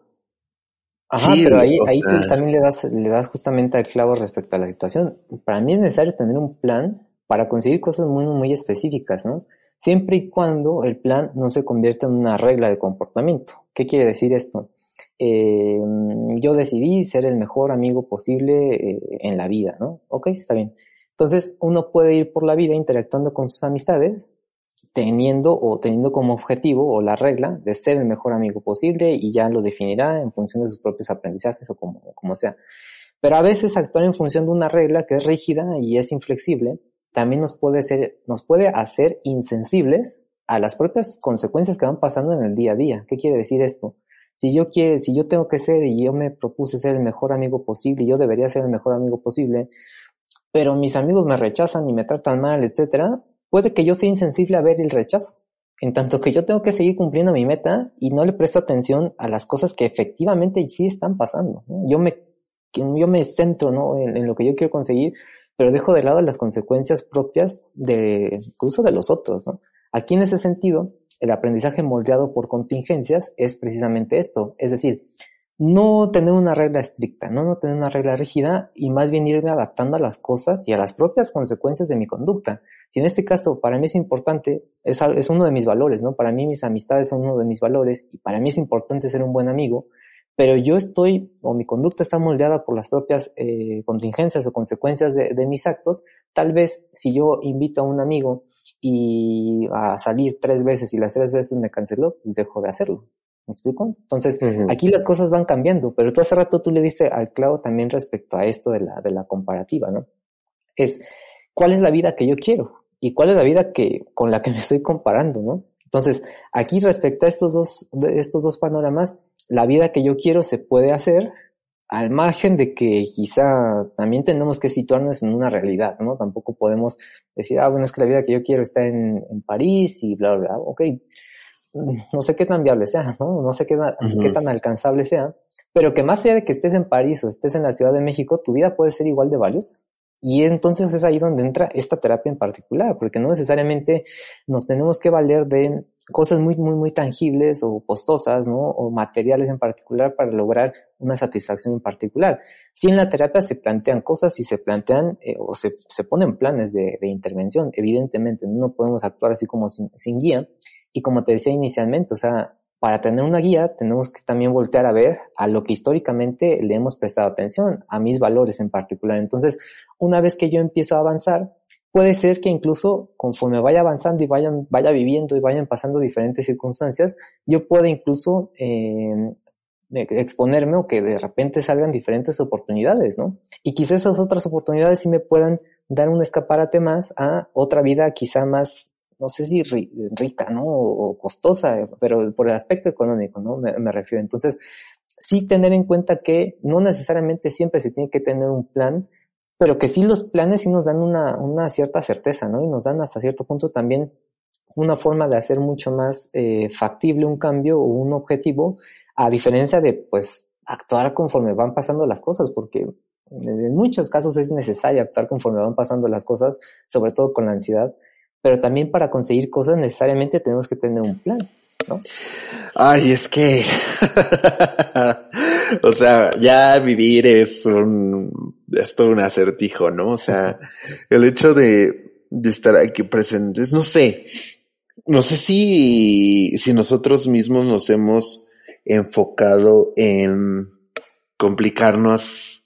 Speaker 2: Ajá, pero ahí, ahí tú también le das, le das justamente al clavo respecto a la situación. Para mí es necesario tener un plan para conseguir cosas muy, muy específicas, ¿no? siempre y cuando el plan no se convierta en una regla de comportamiento. ¿Qué quiere decir esto? Eh, yo decidí ser el mejor amigo posible eh, en la vida, ¿no? Ok, está bien. Entonces uno puede ir por la vida interactuando con sus amistades, teniendo o teniendo como objetivo o la regla de ser el mejor amigo posible y ya lo definirá en función de sus propios aprendizajes o como, como sea. Pero a veces actuar en función de una regla que es rígida y es inflexible también nos puede, ser, nos puede hacer insensibles a las propias consecuencias que van pasando en el día a día. ¿Qué quiere decir esto? Si yo quiero, si yo tengo que ser y yo me propuse ser el mejor amigo posible y yo debería ser el mejor amigo posible, pero mis amigos me rechazan y me tratan mal, etcétera, puede que yo sea insensible a ver el rechazo. En tanto que yo tengo que seguir cumpliendo mi meta y no le presto atención a las cosas que efectivamente sí están pasando. Yo me, yo me centro ¿no? en, lo que yo quiero conseguir, pero dejo de lado las consecuencias propias de incluso de los otros, ¿no? Aquí en ese sentido, el aprendizaje moldeado por contingencias es precisamente esto, es decir, no tener una regla estricta, ¿no? no tener una regla rígida y más bien irme adaptando a las cosas y a las propias consecuencias de mi conducta. Si en este caso para mí es importante, es, es uno de mis valores, ¿no? Para mí mis amistades son uno de mis valores y para mí es importante ser un buen amigo, pero yo estoy, o mi conducta está moldeada por las propias eh, contingencias o consecuencias de, de, mis actos, tal vez si yo invito a un amigo y a salir tres veces y las tres veces me canceló, pues dejo de hacerlo. ¿Me explico? Entonces, aquí las cosas van cambiando, pero tú hace rato tú le dices al clavo también respecto a esto de la, de la comparativa, ¿no? Es, ¿cuál es la vida que yo quiero? ¿Y cuál es la vida que, con la que me estoy comparando, no? Entonces, aquí respecto a estos dos, estos dos panoramas, la vida que yo quiero se puede hacer al margen de que quizá también tenemos que situarnos en una realidad, ¿no? Tampoco podemos decir, ah, bueno, es que la vida que yo quiero está en, en París y bla, bla, bla. Ok, no sé qué tan viable sea, ¿no? No sé qué, qué tan alcanzable sea, pero que más allá de que estés en París o estés en la Ciudad de México, tu vida puede ser igual de valiosa. Y entonces es ahí donde entra esta terapia en particular, porque no necesariamente nos tenemos que valer de cosas muy, muy, muy tangibles o costosas, ¿no? O materiales en particular para lograr una satisfacción en particular. Si en la terapia se plantean cosas y se plantean eh, o se, se, ponen planes de, de, intervención, evidentemente no podemos actuar así como sin, sin guía. Y como te decía inicialmente, o sea, para tener una guía tenemos que también voltear a ver a lo que históricamente le hemos prestado atención, a mis valores en particular. Entonces, una vez que yo empiezo a avanzar, puede ser que incluso conforme vaya avanzando y vayan, vaya viviendo y vayan pasando diferentes circunstancias, yo pueda incluso eh, exponerme o que de repente salgan diferentes oportunidades, ¿no? Y quizás esas otras oportunidades sí me puedan dar un escaparate más a otra vida quizá más no sé si rica, ¿no? O, costosa, pero por el aspecto económico, ¿no? Me, refiero. Entonces, sí tener en cuenta que no necesariamente siempre se tiene que tener un plan, pero que sí los planes sí nos dan una, una cierta certeza, ¿no? Y nos dan hasta cierto punto también una forma de hacer mucho más eh, factible un cambio o un objetivo, a diferencia de, pues, actuar conforme van pasando las cosas, porque en muchos casos es necesario actuar conforme van pasando las cosas, sobre todo con la ansiedad, pero también para conseguir cosas necesariamente tenemos que tener un plan, ¿no?
Speaker 1: Ay, es que, o sea, ya vivir es un, es todo un acertijo, ¿no? O sea, el hecho de, de estar aquí presentes, no sé, no sé si, si nosotros mismos nos hemos enfocado en complicarnos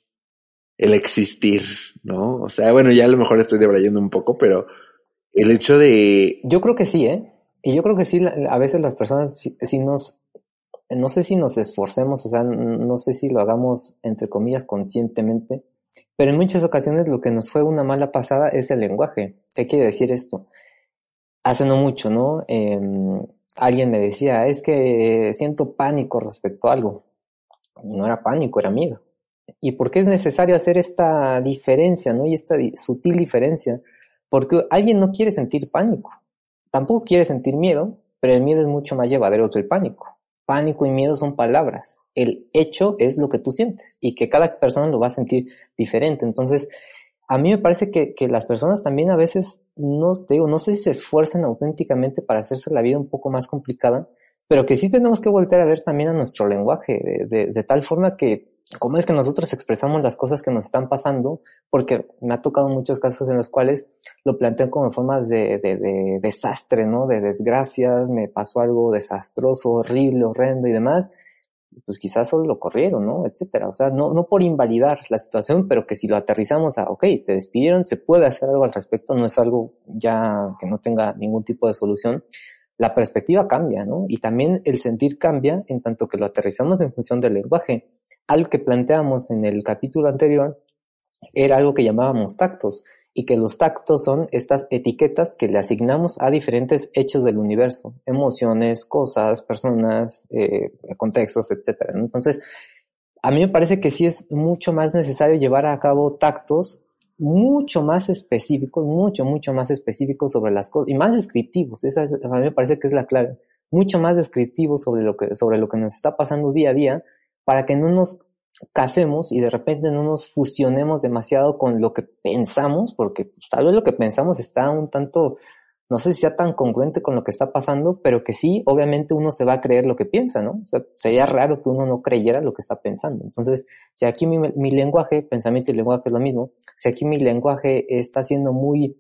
Speaker 1: el existir, ¿no? O sea, bueno, ya a lo mejor estoy debrayando un poco, pero el hecho de...
Speaker 2: Yo creo que sí, ¿eh? Y yo creo que sí, a veces las personas, si, nos, no sé si nos esforcemos, o sea, no sé si lo hagamos, entre comillas, conscientemente, pero en muchas ocasiones lo que nos fue una mala pasada es el lenguaje. ¿Qué quiere decir esto? Hace no mucho, ¿no? Eh, alguien me decía, es que siento pánico respecto a algo. Y no era pánico, era miedo. ¿Y por qué es necesario hacer esta diferencia, ¿no? Y esta sutil diferencia porque alguien no quiere sentir pánico, tampoco quiere sentir miedo, pero el miedo es mucho más llevadero que el pánico. Pánico y miedo son palabras. El hecho es lo que tú sientes y que cada persona lo va a sentir diferente. Entonces, a mí me parece que, que las personas también a veces no, te digo, no sé si se esfuerzan auténticamente para hacerse la vida un poco más complicada, pero que sí tenemos que volver a ver también a nuestro lenguaje, de, de, tal forma que, cómo es que nosotros expresamos las cosas que nos están pasando, porque me ha tocado muchos casos en los cuales lo plantean como formas de, de, de desastre, ¿no? De desgracia, me pasó algo desastroso, horrible, horrendo y demás, pues quizás solo lo corrieron, ¿no? Etcétera. O sea, no, no por invalidar la situación, pero que si lo aterrizamos a, ok, te despidieron, se puede hacer algo al respecto, no es algo ya que no tenga ningún tipo de solución, la perspectiva cambia, ¿no? Y también el sentir cambia en tanto que lo aterrizamos en función del lenguaje. Algo que planteamos en el capítulo anterior era algo que llamábamos tactos y que los tactos son estas etiquetas que le asignamos a diferentes hechos del universo, emociones, cosas, personas, eh, contextos, etc. Entonces, a mí me parece que sí es mucho más necesario llevar a cabo tactos mucho más específicos, mucho, mucho más específicos sobre las cosas y más descriptivos. Esa a mí me parece que es la clave. Mucho más descriptivos sobre lo que, sobre lo que nos está pasando día a día para que no nos casemos y de repente no nos fusionemos demasiado con lo que pensamos, porque pues, tal vez lo que pensamos está un tanto no sé si sea tan congruente con lo que está pasando, pero que sí, obviamente uno se va a creer lo que piensa, ¿no? O sea, sería raro que uno no creyera lo que está pensando. Entonces, si aquí mi, mi lenguaje, pensamiento y lenguaje es lo mismo, si aquí mi lenguaje está siendo muy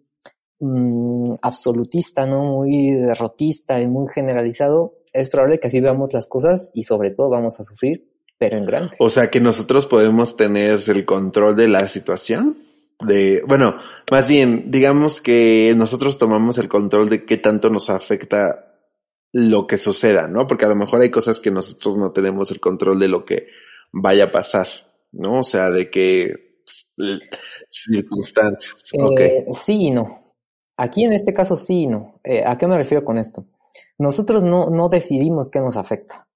Speaker 2: mmm, absolutista, ¿no? Muy derrotista y muy generalizado, es probable que así veamos las cosas y sobre todo vamos a sufrir pero en grande.
Speaker 1: O sea que nosotros podemos tener el control de la situación. De, bueno, más bien, digamos que nosotros tomamos el control de qué tanto nos afecta lo que suceda, ¿no? Porque a lo mejor hay cosas que nosotros no tenemos el control de lo que vaya a pasar, ¿no? O sea, de qué circunstancias.
Speaker 2: Eh, Sí y no. Aquí en este caso sí y no. Eh, ¿A qué me refiero con esto? Nosotros no, no decidimos qué nos afecta.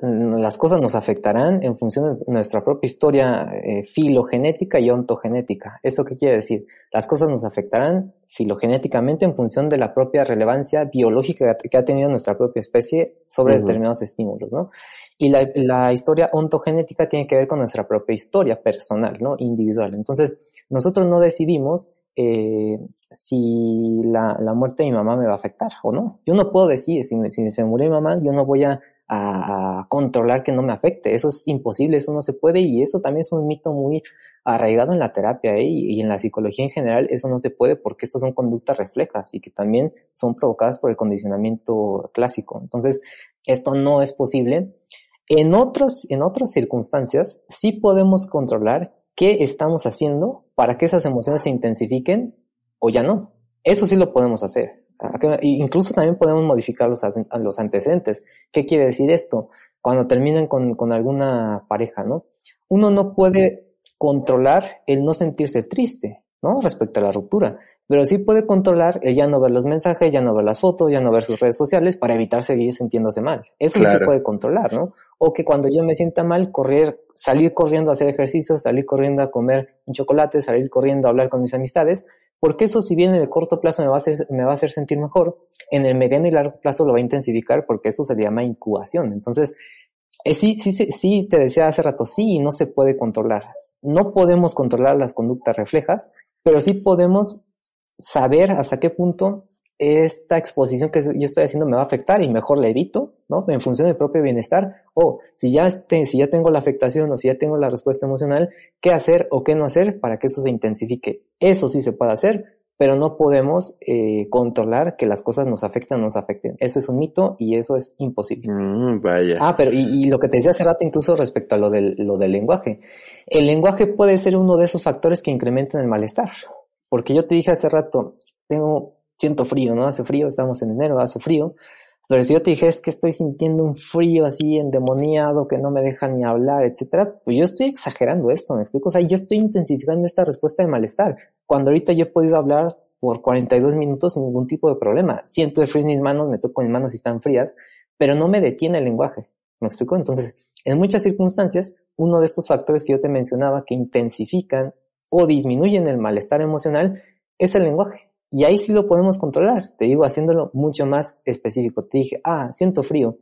Speaker 2: Las cosas nos afectarán en función de nuestra propia historia eh, filogenética y ontogenética. ¿Eso qué quiere decir? Las cosas nos afectarán filogenéticamente en función de la propia relevancia biológica que ha tenido nuestra propia especie sobre determinados estímulos, ¿no? Y la, la, historia ontogenética tiene que ver con nuestra propia historia personal, ¿no? Individual. Entonces, nosotros no decidimos eh, si la, la, muerte de mi mamá me va a afectar o no. Yo no puedo decir, si, me, si se murió mi mamá, yo no voy a, a, controlar que no me afecte. Eso es imposible, eso no se puede y eso también es un mito muy arraigado en la terapia ¿eh? y, y, en la psicología en general. Eso no se puede porque estas son conductas reflejas y que también son provocadas por el condicionamiento clásico. Entonces, esto no es posible. En otras, en otras circunstancias, sí podemos controlar qué estamos haciendo para que esas emociones se intensifiquen o ya no. Eso sí lo podemos hacer. Incluso también podemos modificar los, los antecedentes. ¿Qué quiere decir esto? Cuando terminan con, con alguna pareja, ¿no? Uno no puede controlar el no sentirse triste, ¿no? Respecto a la ruptura. Pero sí puede controlar el ya no ver los mensajes, ya no ver las fotos, ya no ver sus redes sociales para evitar seguir sintiéndose mal. Eso claro. sí se puede controlar, ¿no? O que cuando yo me sienta mal, correr, salir corriendo a hacer ejercicio, salir corriendo a comer un chocolate, salir corriendo a hablar con mis amistades, porque eso si bien en el corto plazo me va a hacer, me va a hacer sentir mejor, en el mediano y largo plazo lo va a intensificar porque eso se llama incubación. Entonces, eh, sí, sí, sí, sí, te decía hace rato, sí, no se puede controlar. No podemos controlar las conductas reflejas, pero sí podemos saber hasta qué punto esta exposición que yo estoy haciendo me va a afectar y mejor la evito, ¿no? En función del propio bienestar. O si ya, este, si ya tengo la afectación o si ya tengo la respuesta emocional, ¿qué hacer o qué no hacer para que eso se intensifique? Eso sí se puede hacer, pero no podemos eh, controlar que las cosas nos afecten o nos afecten. Eso es un mito y eso es imposible.
Speaker 1: Mm, vaya.
Speaker 2: Ah, pero y, y, lo que te decía hace rato incluso respecto a lo del, lo del lenguaje. El lenguaje puede ser uno de esos factores que incrementan el malestar. Porque yo te dije hace rato, tengo, siento frío, ¿no? Hace frío, estamos en enero, hace frío. Pero si yo te dije es que estoy sintiendo un frío así endemoniado que no me deja ni hablar, etcétera, pues yo estoy exagerando esto, ¿me explico? O sea, yo estoy intensificando esta respuesta de malestar. Cuando ahorita yo he podido hablar por 42 minutos sin ningún tipo de problema. Siento el frío en mis manos, me toco mis manos y están frías, pero no me detiene el lenguaje. ¿Me explico? Entonces, en muchas circunstancias, uno de estos factores que yo te mencionaba que intensifican o disminuyen el malestar emocional es el lenguaje. Y ahí sí lo podemos controlar, te digo, haciéndolo mucho más específico. Te dije, ah, siento frío,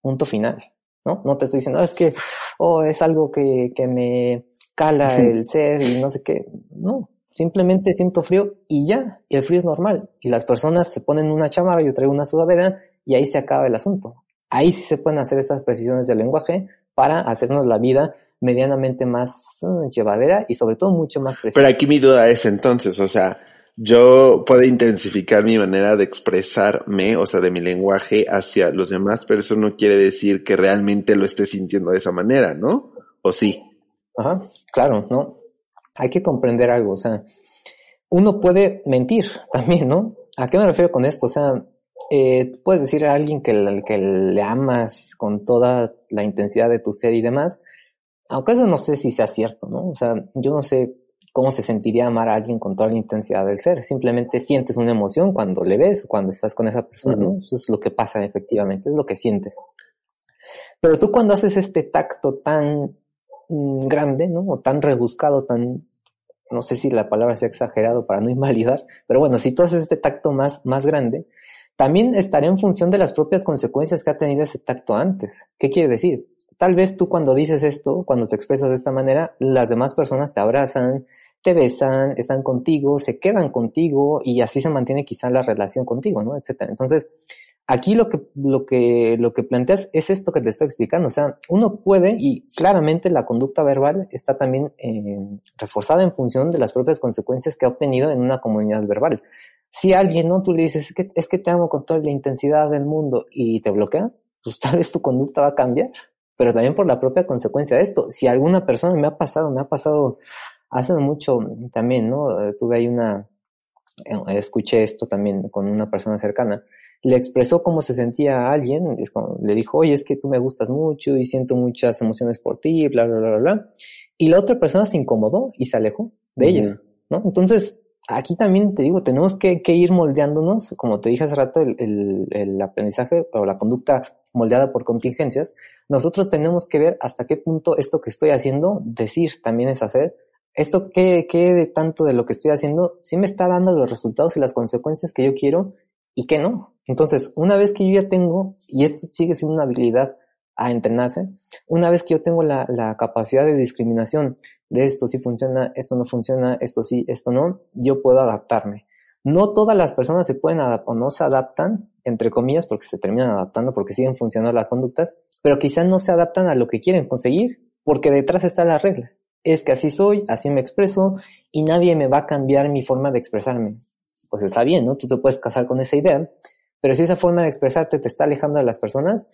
Speaker 2: punto final, ¿no? No te estoy diciendo, es que, oh, es algo que, que me cala el ser y no sé qué. No, simplemente siento frío y ya, y el frío es normal. Y las personas se ponen una chamarra, yo traigo una sudadera y ahí se acaba el asunto. Ahí sí se pueden hacer esas precisiones del lenguaje para hacernos la vida medianamente más uh, llevadera y sobre todo mucho más precisa.
Speaker 1: Pero aquí mi duda es entonces, o sea, yo puedo intensificar mi manera de expresarme, o sea, de mi lenguaje hacia los demás, pero eso no quiere decir que realmente lo esté sintiendo de esa manera, ¿no? ¿O sí?
Speaker 2: Ajá, claro, ¿no? Hay que comprender algo, o sea, uno puede mentir también, ¿no? ¿A qué me refiero con esto? O sea, eh, puedes decir a alguien que, que le amas con toda la intensidad de tu ser y demás, aunque eso no sé si sea cierto, ¿no? O sea, yo no sé cómo se sentiría amar a alguien con toda la intensidad del ser. Simplemente sientes una emoción cuando le ves, cuando estás con esa persona, ¿no? Eso es lo que pasa efectivamente, es lo que sientes. Pero tú cuando haces este tacto tan mm, grande, ¿no? O tan rebuscado, tan, no sé si la palabra sea exagerado para no invalidar, pero bueno, si tú haces este tacto más, más grande, también estará en función de las propias consecuencias que ha tenido ese tacto antes. ¿Qué quiere decir? Tal vez tú cuando dices esto, cuando te expresas de esta manera, las demás personas te abrazan, te besan, están contigo, se quedan contigo y así se mantiene quizá la relación contigo, ¿no? Etcétera. Entonces, aquí lo que, lo que, lo que planteas es esto que te estoy explicando. O sea, uno puede y claramente la conducta verbal está también eh, reforzada en función de las propias consecuencias que ha obtenido en una comunidad verbal. Si alguien, ¿no? Tú le dices, es que, es que te amo con toda la intensidad del mundo y te bloquea, pues tal vez tu conducta va a cambiar. pero también por la propia consecuencia de esto. Si alguna persona me ha pasado, me ha pasado hace mucho también, ¿no? Eh, tuve ahí una, eh, escuché esto también con una persona cercana, le expresó cómo se sentía a alguien, le dijo, oye, es que tú me gustas mucho y siento muchas emociones por ti, bla, bla, bla, bla, y la otra persona se incomodó y se alejó de ella, ¿no? Entonces, aquí también te digo, tenemos que, ir moldeándonos, como te dije hace rato, el, el, aprendizaje o la conducta moldeada por contingencias, nosotros tenemos que ver hasta qué punto esto que estoy haciendo, decir también es hacer, esto qué, qué de tanto de lo que estoy haciendo, sí me está dando los resultados y las consecuencias que yo quiero y que no. Entonces, una vez que yo ya tengo, y esto sigue siendo una habilidad a entrenarse, una vez que yo tengo la, la capacidad de discriminación de esto sí funciona, esto no funciona, esto sí, esto no, yo puedo adaptarme. No todas las personas se pueden adaptar o no se adaptan, entre comillas, porque se terminan adaptando, porque siguen funcionando las conductas, pero quizás no se adaptan a lo que quieren conseguir, porque detrás está la regla es que así soy, así me expreso y nadie me va a cambiar mi forma de expresarme. Pues está bien, ¿no? Tú te puedes casar con esa idea, pero si esa forma de expresarte te está alejando de las personas,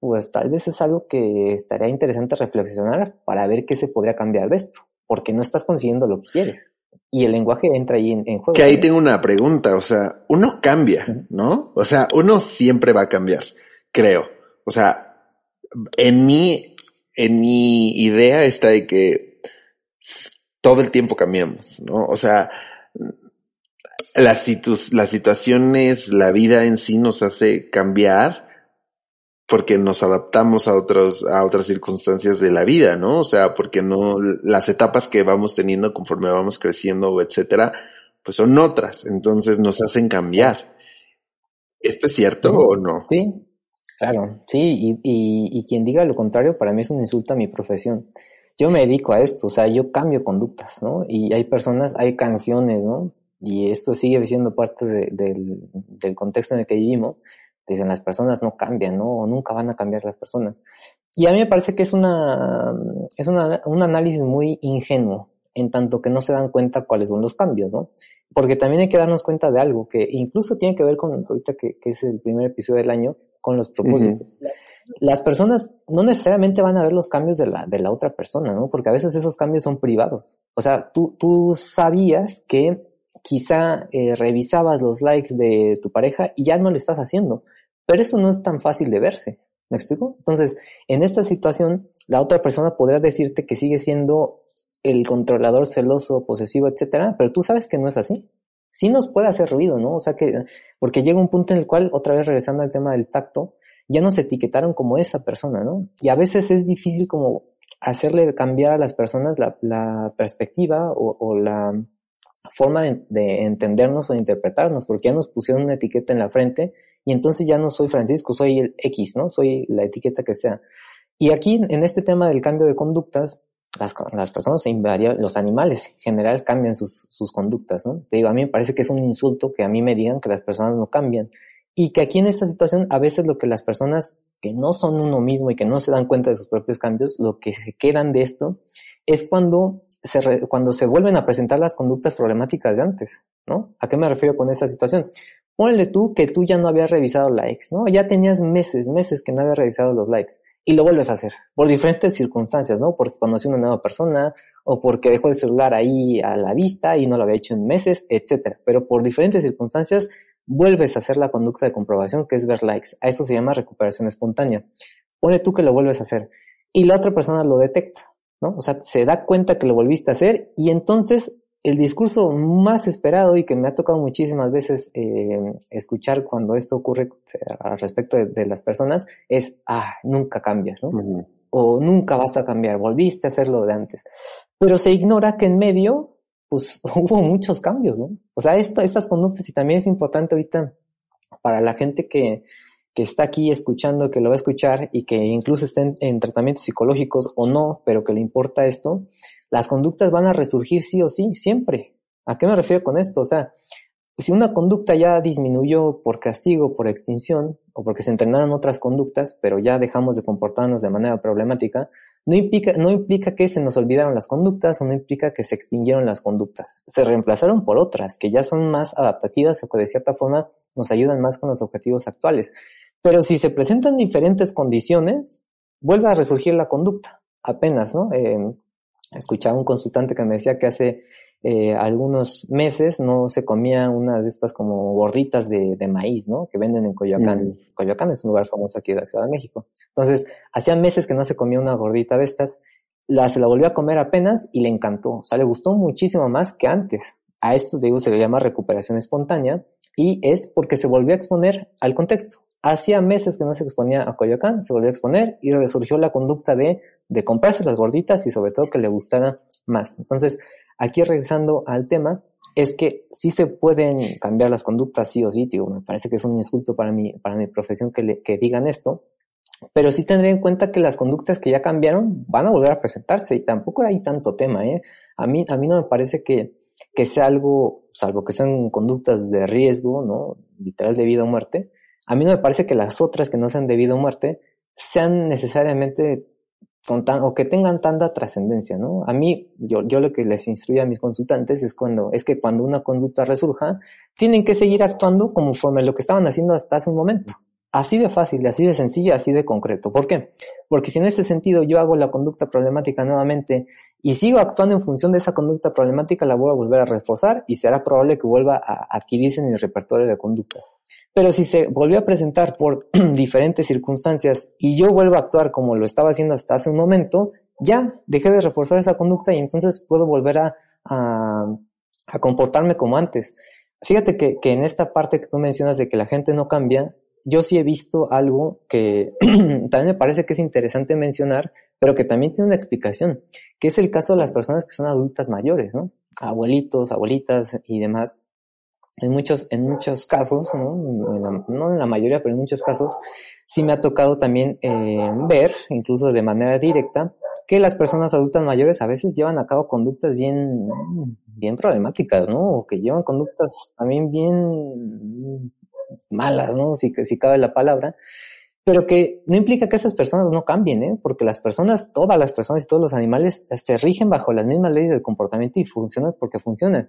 Speaker 2: pues tal vez es algo que estaría interesante reflexionar para ver qué se podría cambiar de esto, porque no estás consiguiendo lo que quieres. Y el lenguaje entra ahí en, juego.
Speaker 1: Que ahí tengo una pregunta, o sea, uno cambia, ¿no? O sea, uno siempre va a cambiar, creo. O sea, en mi, en mi idea está de que todo el tiempo cambiamos, ¿no? O sea, las, las situaciones, la vida en sí nos hace cambiar porque nos adaptamos a otros, a otras circunstancias de la vida, ¿no? O sea, porque no, las etapas que vamos teniendo conforme vamos creciendo, etcétera, pues son otras, entonces nos hacen cambiar. ¿Esto es cierto o no?
Speaker 2: Sí, claro, sí, y, y, y quien diga lo contrario para mí es un insulto a mi profesión yo me dedico a esto, o sea, yo cambio conductas, ¿no? Y hay personas, hay canciones, ¿no? Y esto sigue siendo parte del, del, contexto en el que vivimos. Dicen, las personas no cambian, ¿no? O nunca van a cambiar las personas. Y a mí me parece que es una, es una, un análisis muy ingenuo, en tanto que no se dan cuenta cuáles son los cambios, ¿no? Porque también hay que darnos cuenta de algo que incluso tiene que ver con, ahorita que, que es el primer episodio del año, con los propósitos. Las personas no necesariamente van a ver los cambios de la, de la otra persona, ¿no? Porque a veces esos cambios son privados. O sea, tú, tú sabías que quizá eh, revisabas los likes de tu pareja y ya no lo estás haciendo, pero eso no es tan fácil de verse. ¿Me explico? Entonces, en esta situación, la otra persona podrá decirte que sigue siendo el controlador celoso, posesivo, etcétera, pero tú sabes que no es así sí nos puede hacer ruido, ¿no? O sea que, porque llega un punto en el cual, otra vez regresando al tema del tacto, ya nos etiquetaron como esa persona, ¿no? Y a veces es difícil como hacerle cambiar a las personas la, perspectiva o, la forma de, de, entendernos o interpretarnos, porque ya nos pusieron una etiqueta en la frente y entonces ya no soy Francisco, soy el X, ¿no? Soy la etiqueta que sea. Y aquí, en este tema del cambio de conductas, las, las personas los animales en general cambian sus, sus conductas, ¿no? Te digo, a mí me parece que es un insulto que a mí me digan que las personas no cambian. Y que aquí en esta situación, a veces lo que las personas que no son uno mismo y que no se dan cuenta de sus propios cambios, lo que se quedan de esto es cuando se, cuando se vuelven a presentar las conductas problemáticas de antes, ¿no? ¿A qué me refiero con esta situación? Ponle tú que tú ya no habías revisado likes, ¿no? Ya tenías meses, meses que no habías revisado los likes y lo vuelves a hacer por diferentes circunstancias, ¿no? Porque conocí una nueva persona o porque dejó el celular ahí a la vista y no lo había hecho en meses, etcétera. Pero por diferentes circunstancias vuelves a hacer la conducta de comprobación que es ver likes. A eso se llama recuperación espontánea. Pone tú que lo vuelves a hacer y la otra persona lo detecta, ¿no? O sea, se da cuenta que lo volviste a hacer y entonces el discurso más esperado y que me ha tocado muchísimas veces eh, escuchar cuando esto ocurre eh, al respecto de, las personas es, ah, nunca cambias, ¿no? O nunca vas a cambiar, volviste a hacerlo de antes. Pero se ignora que en medio, pues hubo muchos cambios, ¿no? O sea, esto, estas conductas, y también es importante ahorita para la gente que, que está aquí escuchando, que lo va a escuchar y que incluso estén en tratamientos psicológicos o no, pero que le importa esto, las conductas van a resurgir sí o sí, siempre. ¿A qué me refiero con esto? O sea, si una conducta ya disminuyó por castigo, por extinción, o porque se entrenaron otras conductas, pero ya dejamos de comportarnos de manera problemática, no implica, no implica que se nos olvidaron las conductas o no implica que se extinguieron las conductas. Se reemplazaron por otras que ya son más adaptativas o que de cierta forma nos ayudan más con los objetivos actuales. Pero si se presentan diferentes condiciones, vuelve a resurgir la conducta, apenas, ¿no? Eh, escuchaba un consultante que me decía que hace eh, algunos meses no se comía unas de estas como gorditas de, de maíz, ¿no? Que venden en Coyoacán. Mm. Coyoacán es un lugar famoso aquí de la Ciudad de México. Entonces, hacía meses que no se comía una gordita de estas. La, se la volvió a comer apenas y le encantó. O sea, le gustó muchísimo más que antes. A esto, digo, se le llama recuperación espontánea y es porque se volvió a exponer al contexto. Hacía meses que no se exponía a Coyoacán, se volvió a exponer y resurgió la conducta de, de comprarse las gorditas y sobre todo que le gustara más. Entonces, aquí regresando al tema, es que sí se pueden cambiar las conductas, sí o sí, me parece que es un insulto para mi, para mi profesión que, le, que digan esto, pero sí tendré en cuenta que las conductas que ya cambiaron van a volver a presentarse y tampoco hay tanto tema, ¿eh? A mí, a mí no me parece que, que sea algo, salvo que sean conductas de riesgo, ¿no? Literal de vida o muerte, a mí no me parece que las otras que no sean de vida o muerte sean necesariamente con tan, o que tengan tanta trascendencia, ¿no? A mí, yo, yo lo que les instruyo a mis consultantes es cuando, es que cuando una conducta resurja, tienen que seguir actuando conforme lo que estaban haciendo hasta hace un momento. Así de fácil, así de sencillo, así de concreto. ¿Por qué? Porque si en este sentido yo hago la conducta problemática nuevamente y sigo actuando en función de esa conducta problemática, la voy a volver a reforzar y será probable que vuelva a adquirirse en mi repertorio de conductas. Pero si se volvió a presentar por diferentes circunstancias y yo vuelvo a actuar como lo estaba haciendo hasta hace un momento, ya dejé de reforzar esa conducta y entonces puedo volver a, a, comportarme como antes. Fíjate que, que en esta parte que tú mencionas de que la gente no cambia, yo sí he visto algo que también me parece que es interesante mencionar, pero que también tiene una explicación, que es el caso de las personas que son adultas mayores, ¿no? Abuelitos, abuelitas y demás. En muchos, en muchos casos, ¿no? En la, no en la mayoría, pero en muchos casos, sí me ha tocado también eh, ver, incluso de manera directa, que las personas adultas mayores a veces llevan a cabo conductas bien, bien problemáticas, ¿no? O que llevan conductas también bien malas, ¿no? Si, si cabe la palabra, pero que no implica que esas personas no cambien, ¿eh? Porque las personas, todas las personas y todos los animales se rigen bajo las mismas leyes del comportamiento y funcionan porque funcionan.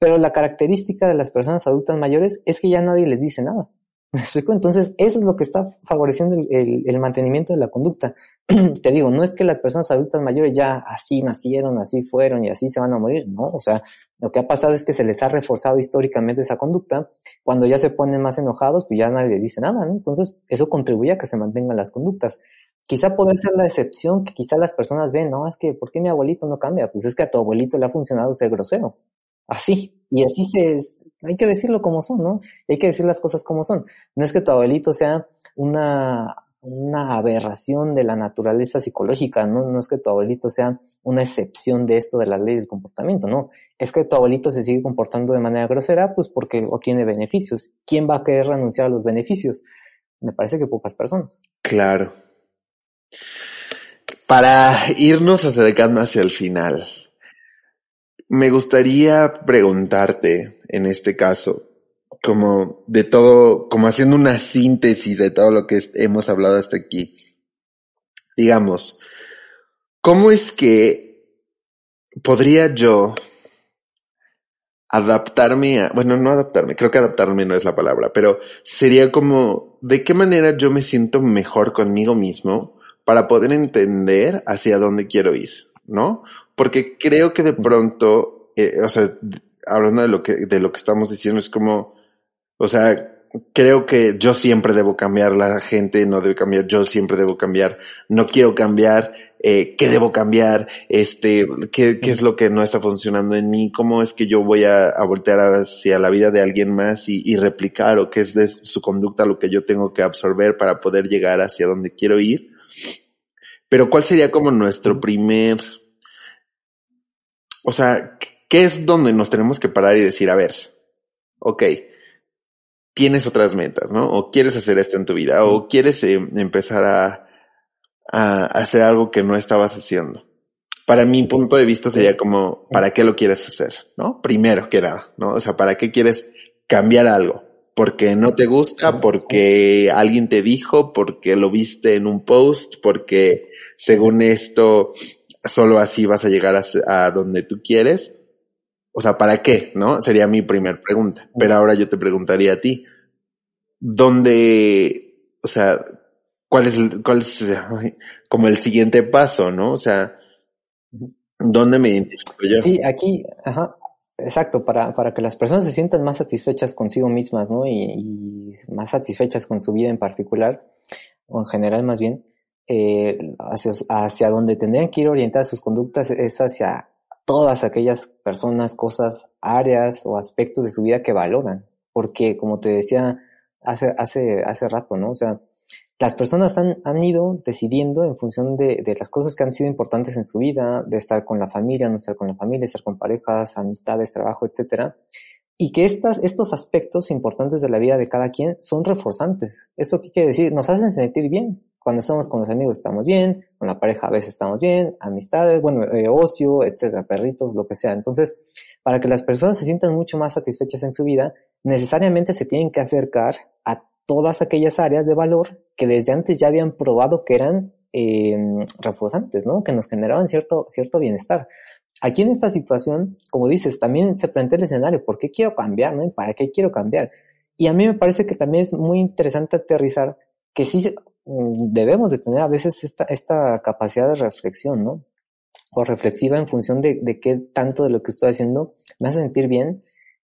Speaker 2: Pero la característica de las personas adultas mayores es que ya nadie les dice nada. ¿Me explico? Entonces, eso es lo que está favoreciendo el, el, mantenimiento de la conducta. Te digo, no es que las personas adultas mayores ya así nacieron, así fueron y así se van a morir, ¿no? O sea, lo que ha pasado es que se les ha reforzado históricamente esa conducta. Cuando ya se ponen más enojados, pues ya nadie les dice nada, ¿no? Entonces, eso contribuye a que se mantengan las conductas. Quizá puede ser la excepción que quizá las personas ven, no, es que, ¿por qué mi abuelito no cambia? Pues es que a tu abuelito le ha funcionado ser grosero. Así. Y así se, hay que decirlo como son, ¿no? Hay que decir las cosas como son. No es que tu abuelito sea una, una aberración de la naturaleza psicológica, ¿no? No es que tu abuelito sea una excepción de esto de la ley del comportamiento, no. Es que tu abuelito se sigue comportando de manera grosera, pues porque obtiene beneficios. ¿Quién va a querer renunciar a los beneficios? Me parece que pocas personas.
Speaker 1: Claro. Para irnos acercando hacia el final, me gustaría preguntarte, en este caso, como de todo, como haciendo una síntesis de todo lo que hemos hablado hasta aquí. Digamos, ¿cómo es que podría yo adaptarme a, bueno, no adaptarme, creo que adaptarme no es la palabra, pero sería como, ¿de qué manera yo me siento mejor conmigo mismo para poder entender hacia dónde quiero ir? ¿No? porque creo que de pronto, eh, o sea, hablando de lo que, de lo que estamos diciendo, es como, o sea, creo que yo siempre debo cambiar, la gente no debe cambiar, yo siempre debo cambiar, no quiero cambiar, eh, qué debo cambiar, este, qué, es lo que no está funcionando en mí, cómo es que yo voy a, a voltear hacia la vida de alguien más y, y, replicar o qué es de su conducta lo que yo tengo que absorber para poder llegar hacia donde quiero ir. Pero cuál sería como nuestro primer, o sea, ¿qué es donde nos tenemos que parar y decir, a ver, ok, tienes otras metas, ¿no? O quieres hacer esto en tu vida, o quieres eh, empezar a, a, hacer algo que no estabas haciendo. Para mi punto de vista sería como, ¿para qué lo quieres hacer? ¿No? Primero que nada, ¿no? O sea, ¿para qué quieres cambiar algo? Porque no te gusta, porque alguien te dijo, porque lo viste en un post, porque según esto solo así vas a llegar a, donde tú quieres. O sea, ¿para qué? ¿No? Sería mi primer pregunta. Pero ahora yo te preguntaría a ti, ¿dónde, o sea, cuál es, el, cuál es como el siguiente paso, ¿no? O sea, ¿dónde me identifico yo?
Speaker 2: Sí, aquí, ajá, exacto, para, para que las personas se sientan más satisfechas consigo mismas, ¿no? Y, más satisfechas con su vida en particular, o en general más bien, eh, hacia, hacia donde tendrían que ir orientadas sus conductas es hacia todas aquellas personas, cosas, áreas o aspectos de su vida que valoran. Porque, como te decía hace, hace, hace rato, ¿no? O sea, las personas han, han ido decidiendo en función de, de, las cosas que han sido importantes en su vida, de estar con la familia, no estar con la familia, estar con parejas, amistades, trabajo, etcétera. Y que estas, estos aspectos importantes de la vida de cada quien son reforzantes. ¿Eso qué quiere decir? Nos hacen sentir bien. Cuando estamos con los amigos estamos bien, con la pareja a veces estamos bien, amistades, bueno, eh, ocio, etcétera, perritos, lo que sea. Entonces, para que las personas se sientan mucho más satisfechas en su vida, necesariamente se tienen que acercar a todas aquellas áreas de valor que desde antes ya habían probado que eran eh, reforzantes, ¿no? Que nos generaban cierto, cierto bienestar. Aquí en esta situación, como dices, también se plantea el escenario, ¿por qué quiero cambiar, no? ¿Para qué quiero cambiar? Y a mí me parece que también es muy interesante aterrizar que sí debemos de tener a veces esta, esta capacidad de reflexión, ¿no? O reflexiva en función de, de qué tanto de lo que estoy haciendo me hace sentir bien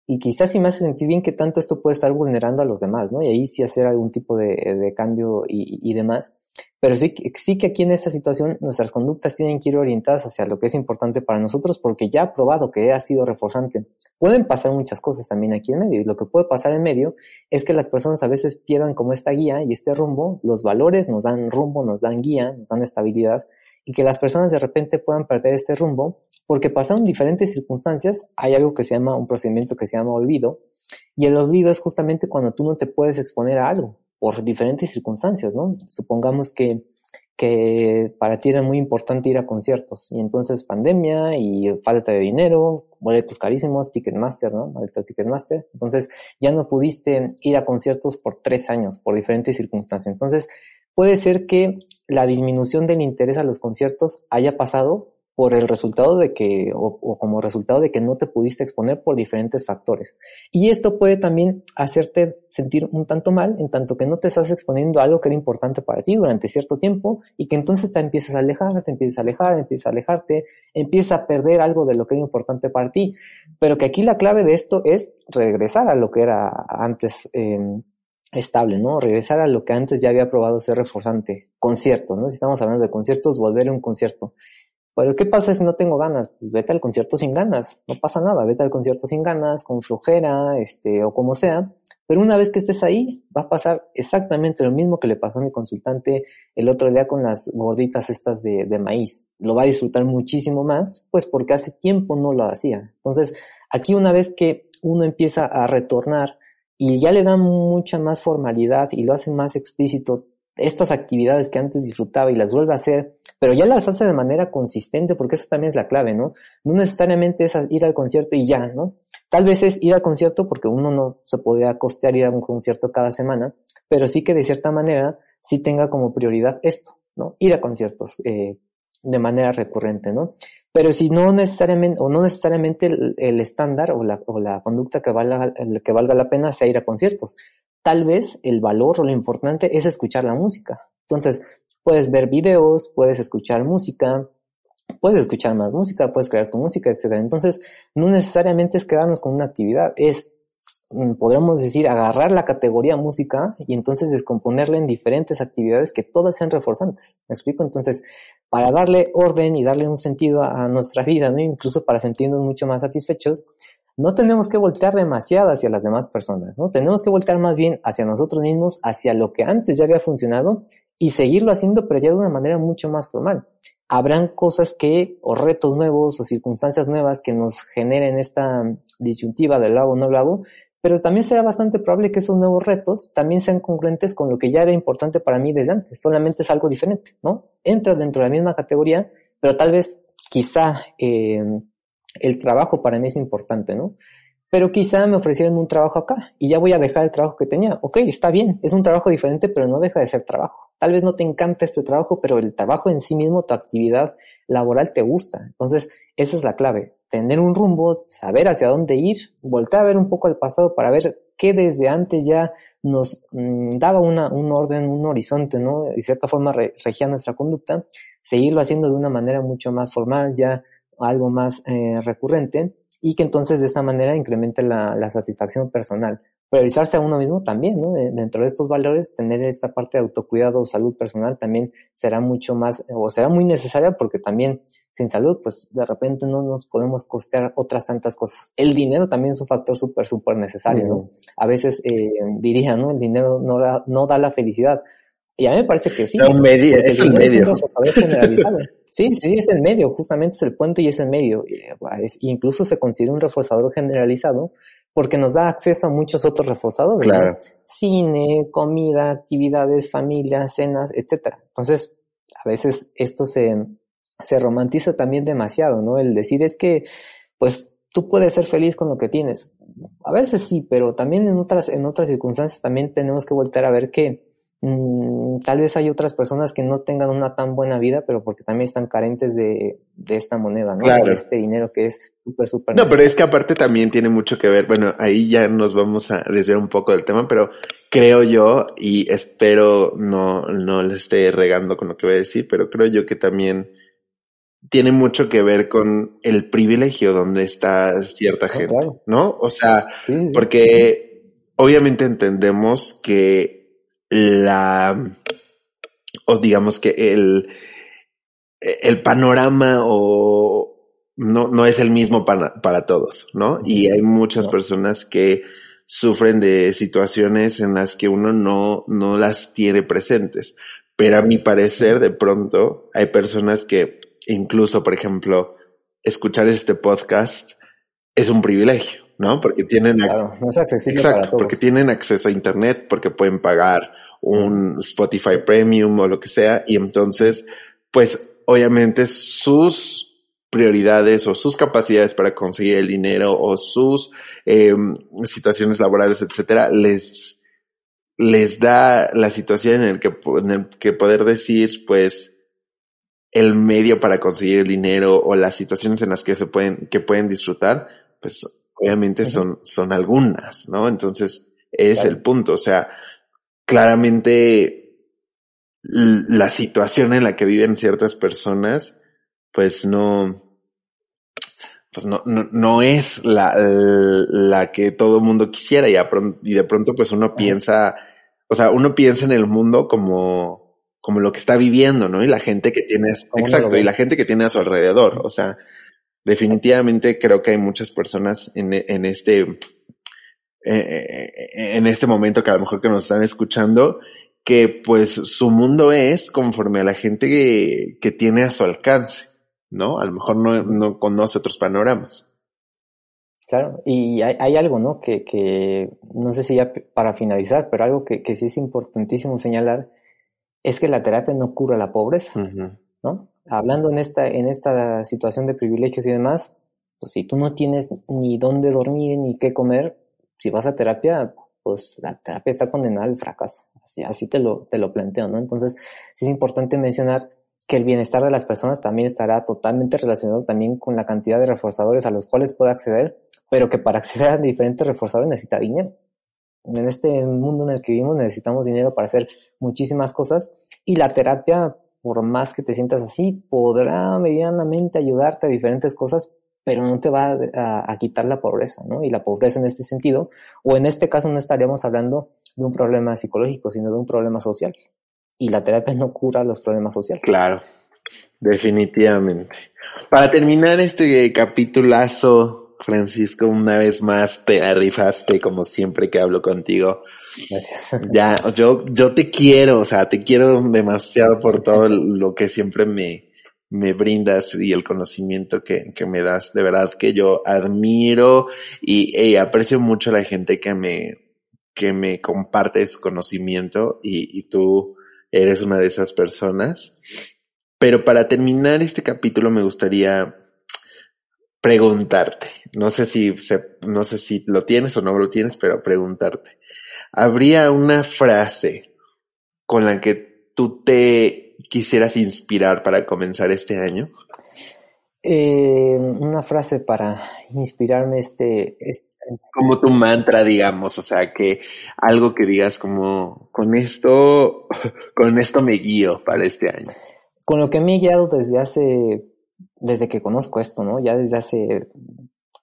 Speaker 2: y quizás sí me hace sentir bien que tanto esto puede estar vulnerando a los demás, ¿no? Y ahí sí hacer algún tipo de, de cambio y, demás. Pero sí, sí que aquí en esta situación nuestras conductas tienen que ir orientadas hacia lo que es importante para nosotros porque ya ha probado que ha sido reforzante. Pueden pasar muchas cosas también aquí en medio y lo que puede pasar en medio es que las personas a veces pierdan como esta guía y este rumbo, los valores nos dan rumbo, nos dan guía, nos dan estabilidad y que las personas de repente puedan perder este rumbo porque pasaron diferentes circunstancias, hay algo que se llama, un procedimiento que se llama olvido, y el olvido es justamente cuando tú no te puedes exponer a algo por diferentes circunstancias, ¿no? Supongamos que, que para ti era muy importante ir a conciertos, y entonces pandemia y falta de dinero, boletos carísimos, Ticketmaster, ¿no? Boleto Ticketmaster, entonces ya no pudiste ir a conciertos por tres años, por diferentes circunstancias. Entonces, puede ser que la disminución del interés a los conciertos haya pasado por el resultado de que, o, como resultado de que no te pudiste exponer por diferentes factores. Y esto puede también hacerte sentir un tanto mal, en tanto que no te estás exponiendo a algo que era importante para ti durante cierto tiempo y que entonces te empiezas a alejar, te empiezas a alejar, empiezas a alejarte, empiezas a perder algo de lo que era importante para ti. Pero que aquí la clave de esto es regresar a lo que era antes. Eh, estable, ¿no? Regresar a lo que antes ya había probado ser reforzante. Conciertos, ¿no? Si estamos hablando de conciertos, volver a un concierto. Pero ¿qué pasa si no tengo ganas? Pues vete al concierto sin ganas, no pasa nada, vete al concierto sin ganas, con flojera, este, o como sea. Pero una vez que estés ahí, va a pasar exactamente lo mismo que le pasó a mi consultante el otro día con las gorditas estas de, de maíz. Lo va a disfrutar muchísimo más, pues porque hace tiempo no lo hacía. Entonces, aquí una vez que uno empieza a retornar y ya le da mucha más formalidad y lo hace más explícito estas actividades que antes disfrutaba y las vuelve a hacer, pero ya las hace de manera consistente, porque eso también es la clave, ¿no? No necesariamente es ir al concierto y ya, ¿no? Tal vez es ir al concierto porque uno no se podría costear ir a un concierto cada semana, pero sí que de cierta manera sí tenga como prioridad esto, ¿no? Ir a conciertos eh, de manera recurrente, ¿no? Pero si no necesariamente, o no necesariamente el, estándar o la, o la conducta que valga, que valga la pena sea ir a conciertos tal vez el valor o lo importante es escuchar la música. Entonces, puedes ver videos, puedes escuchar música, puedes escuchar más música, puedes crear tu música, etc. Entonces, no necesariamente es quedarnos con una actividad, es, mm, podríamos decir, agarrar la categoría música y entonces descomponerla en diferentes actividades que todas sean reforzantes. ¿Me explico? Entonces, para darle orden y darle un sentido a nuestra vida, ¿no? incluso para sentirnos mucho más satisfechos, no tenemos que voltear demasiado hacia las demás personas, ¿no? Tenemos que voltear más bien hacia nosotros mismos, hacia lo que antes ya había funcionado y seguirlo haciendo, pero ya de una manera mucho más formal. Habrán cosas que, o retos nuevos, o circunstancias nuevas que nos generen esta disyuntiva del lago o no lo hago, pero también será bastante probable que esos nuevos retos también sean congruentes con lo que ya era importante para mí desde antes, solamente es algo diferente, ¿no? Entra dentro de la misma categoría, pero tal vez, quizá, eh, el trabajo para mí es importante, ¿no? Pero quizá me ofrecieron un trabajo acá y ya voy a dejar el trabajo que tenía. Ok, está bien, es un trabajo diferente, pero no deja de ser trabajo. Tal vez no te encanta este trabajo, pero el trabajo en sí mismo, tu actividad laboral te gusta. Entonces, esa es la clave. Tener un rumbo, saber hacia dónde ir, volver a ver un poco al pasado para ver que desde antes ya nos mm, daba una, un orden, un horizonte, ¿no? De cierta forma regía nuestra conducta, seguirlo haciendo de una manera mucho más formal, ya algo más eh, recurrente, y que entonces de esta manera incremente la, la satisfacción personal priorizarse a uno mismo también, ¿no? Dentro de estos valores, tener esta parte de autocuidado o salud personal también será mucho más, o será muy necesaria porque también sin salud, pues de repente no nos podemos costear otras tantas cosas. El dinero también es un factor súper, súper necesario, ¿no? A veces eh, diría, ¿no? El dinero no da, no da la felicidad. Y a mí me parece que sí.
Speaker 1: Un medio, es el medio.
Speaker 2: Sí, sí, es el medio, justamente es el puente y es el medio. incluso se considera un reforzador generalizado porque nos da acceso a muchos otros reforzadores. Claro. Cine, comida, actividades, familia, cenas, etcétera. Entonces, a veces esto se, se romantiza también demasiado, ¿no? El decir es que, pues, tú puedes ser feliz con lo que tienes. A veces sí, pero también en otras, en otras circunstancias también tenemos que volver a ver que Mm, tal vez hay otras personas que no tengan una tan buena vida, pero porque también están carentes de, de esta moneda, ¿no? De este dinero que es súper, súper.
Speaker 1: No, pero es que aparte también tiene mucho que ver, bueno, ahí ya nos vamos a desviar un poco del tema, pero creo yo, y espero no, no le esté regando con lo que voy a decir, pero creo yo que también tiene mucho que ver con el privilegio donde está cierta ah, gente, ¿no? O sea, porque obviamente entendemos que la, os digamos que el, el panorama o no, no es el mismo para, para todos, ¿no? Y hay muchas personas que sufren de situaciones en las que uno no, no las tiene presentes. Pero a mi parecer, de pronto, hay personas que incluso, por ejemplo, escuchar este podcast es un privilegio, ¿no? Porque tienen,
Speaker 2: claro, no es accesible para todos.
Speaker 1: porque tienen acceso a internet, porque pueden pagar un Spotify Premium o lo que sea, y entonces, pues obviamente sus prioridades o sus capacidades para conseguir el dinero o sus eh, situaciones laborales, etcétera, les, les da la situación en el que, en el que poder decir, pues, el medio para conseguir el dinero o las situaciones en las que se pueden, que pueden disfrutar, pues obviamente son, son algunas, ¿no? Entonces, es el punto. O sea, claramente la situación en la que viven ciertas personas, pues no, pues no, no, no es la, la que todo mundo quisiera y, y de pronto pues uno piensa, o sea, uno piensa en el mundo como, como lo que está viviendo, ¿no? Y la gente que tiene, exacto, y la gente que tiene a su alrededor, o sea, definitivamente creo que hay muchas personas en, en este, eh, en este momento que a lo mejor que nos están escuchando, que pues su mundo es conforme a la gente que, que tiene a su alcance, ¿no? A lo mejor no, no conoce otros panoramas.
Speaker 2: Claro, y hay, hay, algo, ¿no? Que, que no sé si ya para finalizar, pero algo que, que sí es importantísimo señalar es que la terapia no cura la pobreza, ¿no? Hablando en esta, en esta situación de privilegios y demás, pues si tú no tienes ni dónde dormir ni qué comer, si vas a terapia, pues la terapia está condenada al fracaso. Así, así te, lo, te lo planteo, ¿no? Entonces, sí es importante mencionar que el bienestar de las personas también estará totalmente relacionado también con la cantidad de reforzadores a los cuales puede acceder, pero que para acceder a diferentes reforzadores necesita dinero. En este mundo en el que vivimos necesitamos dinero para hacer muchísimas cosas y la terapia, por más que te sientas así, podrá medianamente ayudarte a diferentes cosas, pero no te va a, quitar la pobreza, ¿no? Y la pobreza en este sentido, o en este caso no estaríamos hablando de un problema psicológico, sino de un problema social. Y la terapia no cura los problemas sociales.
Speaker 1: Claro, definitivamente. Para terminar este capitulazo, Francisco, una vez más te arrifaste como siempre que hablo contigo.
Speaker 2: Gracias.
Speaker 1: Ya, yo, yo te quiero, o sea, te quiero demasiado por todo lo que siempre me, me brindas y el conocimiento que, que me das. De verdad que yo admiro y, aprecio mucho a la gente que me, que me comparte su conocimiento y, y tú eres una de esas personas. Pero para terminar este capítulo me gustaría preguntarte, no sé si se, no sé si lo tienes o no lo tienes, pero preguntarte. ¿Habría una frase con la que tú te quisieras inspirar para comenzar este año?
Speaker 2: Eh, una frase para inspirarme este, este,
Speaker 1: Como tu mantra, digamos, o sea, que algo que digas como, con esto, con esto me guío para este año.
Speaker 2: Con lo que me he guiado desde hace, desde que conozco esto, ¿no? Ya desde hace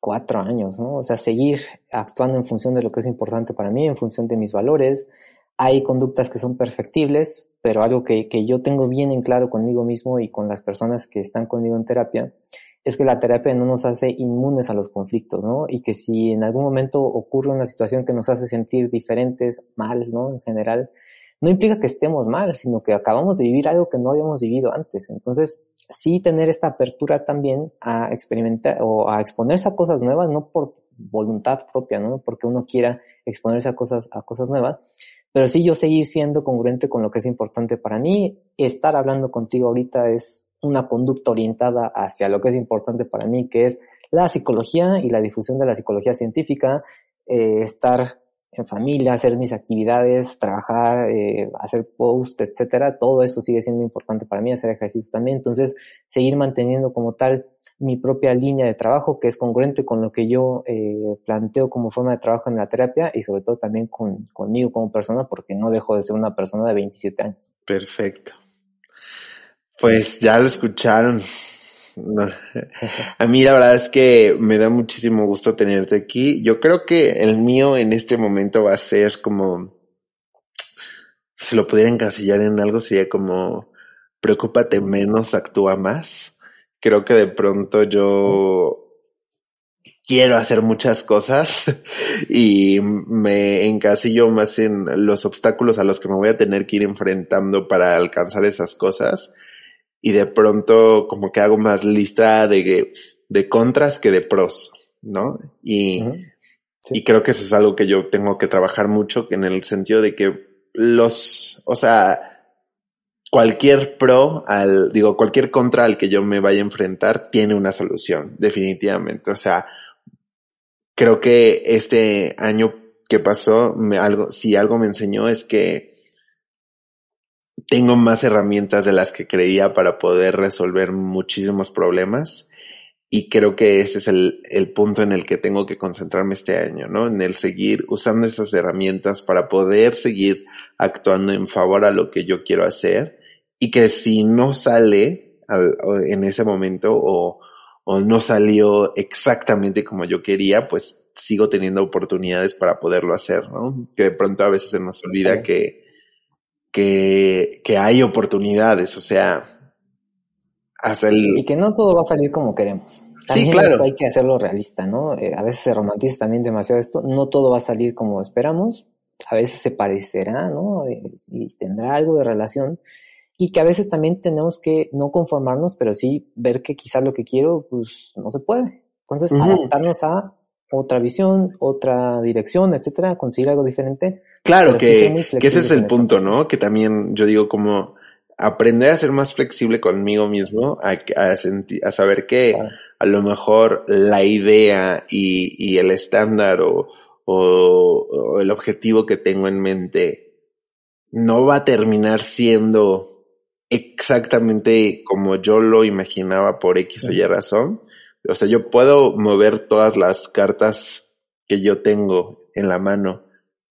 Speaker 2: cuatro años, ¿no? O sea, seguir actuando en función de lo que es importante para mí, en función de mis valores. Hay conductas que son perfectibles, pero algo que, que yo tengo bien en claro conmigo mismo y con las personas que están conmigo en terapia es que la terapia no nos hace inmunes a los conflictos, ¿no? Y que si en algún momento ocurre una situación que nos hace sentir diferentes, mal, ¿no? En general, no implica que estemos mal, sino que acabamos de vivir algo que no habíamos vivido antes. Entonces, sí tener esta apertura también a experimentar o a exponerse a cosas nuevas, no por voluntad propia, ¿no? Porque uno quiera exponerse a cosas, a cosas nuevas, pero sí yo seguir siendo congruente con lo que es importante para mí. Estar hablando contigo ahorita es una conducta orientada hacia lo que es importante para mí, que es la psicología y la difusión de la psicología científica, eh, estar en familia, hacer mis actividades, trabajar, eh, hacer post, etcétera, todo eso sigue siendo importante para mí, hacer ejercicios también. Entonces, seguir manteniendo como tal mi propia línea de trabajo que es congruente con lo que yo eh, planteo como forma de trabajo en la terapia y sobre todo también con, conmigo como persona porque no dejo de ser una persona de 27 años.
Speaker 1: Perfecto. Pues ya lo escucharon. A mí la verdad es que me da muchísimo gusto tenerte aquí. Yo creo que el mío en este momento va a ser como, si lo pudiera encasillar en algo, sería como, preocúpate menos, actúa más creo que de pronto yo quiero hacer muchas cosas y me encasillo más en los obstáculos a los que me voy a tener que ir enfrentando para alcanzar esas cosas. Y de pronto como que hago más lista de, de contras que de pros, ¿no? Y, y creo que eso es algo que yo tengo que trabajar mucho en el sentido de que los, o sea, cualquier pro al, digo, cualquier contra al que yo me vaya a enfrentar tiene una solución, definitivamente. O sea, creo que este año que pasó, me, algo, si algo me enseñó es que tengo más herramientas de las que creía para poder resolver muchísimos problemas. Y creo que ese es el, el punto en el que tengo que concentrarme este año, ¿no? En el seguir usando esas herramientas para poder seguir actuando en favor a lo que yo quiero hacer y que si no sale en ese momento o, no salió exactamente como yo quería, pues sigo teniendo oportunidades para poderlo hacer, ¿no? Que de pronto a veces se nos olvida que, que, que hay oportunidades, o sea, hasta el...
Speaker 2: Y que no todo va a salir como queremos. También sí, claro. hay que hacerlo realista, ¿no? Eh, a veces se romantiza también demasiado esto. No todo va a salir como esperamos. A veces se parecerá, ¿no? Eh, y tendrá algo de relación y que a veces también tenemos que no conformarnos, pero sí ver que quizás lo que quiero, pues no se puede. Entonces, adaptarnos a otra visión, otra dirección, etcétera, conseguir algo diferente.
Speaker 1: Claro, que, que ese es el punto, ¿no? Que también yo digo como aprender a ser más flexible conmigo mismo, a, a, a saber que a lo mejor la idea y, y el estándar o, o, o el objetivo que tengo en mente no va a terminar siendo exactamente como yo lo imaginaba por X o Y razón. O sea, yo puedo mover todas las cartas que yo tengo en la mano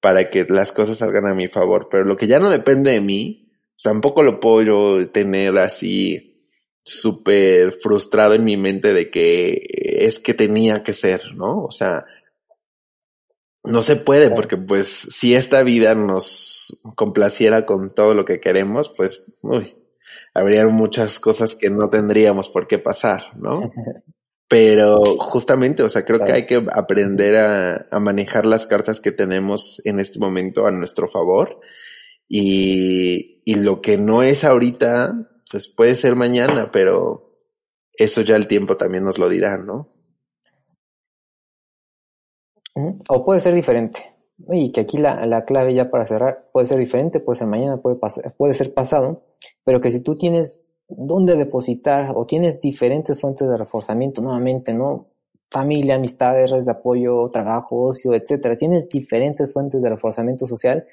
Speaker 1: para que las cosas salgan a mi favor, pero lo que ya no depende de mí, tampoco lo puedo yo tener así súper frustrado en mi mente de que es que tenía que ser, ¿no? O sea, no se puede porque pues si esta vida nos complaciera con todo lo que queremos, pues, uy, habría muchas cosas que no tendríamos por qué pasar, ¿no? Pero justamente, o sea, creo que hay que aprender a, a, manejar las cartas que tenemos en este momento a nuestro favor y, y lo que no es ahorita, pues puede ser mañana, pero eso ya el tiempo también nos lo dirá, ¿no?
Speaker 2: O puede ser diferente. Y que aquí la, la clave ya para cerrar puede ser diferente, puede ser mañana, puede, pasar, puede ser pasado, pero que si tú tienes dónde depositar o tienes diferentes fuentes de reforzamiento, nuevamente, ¿no? Familia, amistades, redes de apoyo, trabajo, ocio, etcétera. Tienes diferentes fuentes de reforzamiento social.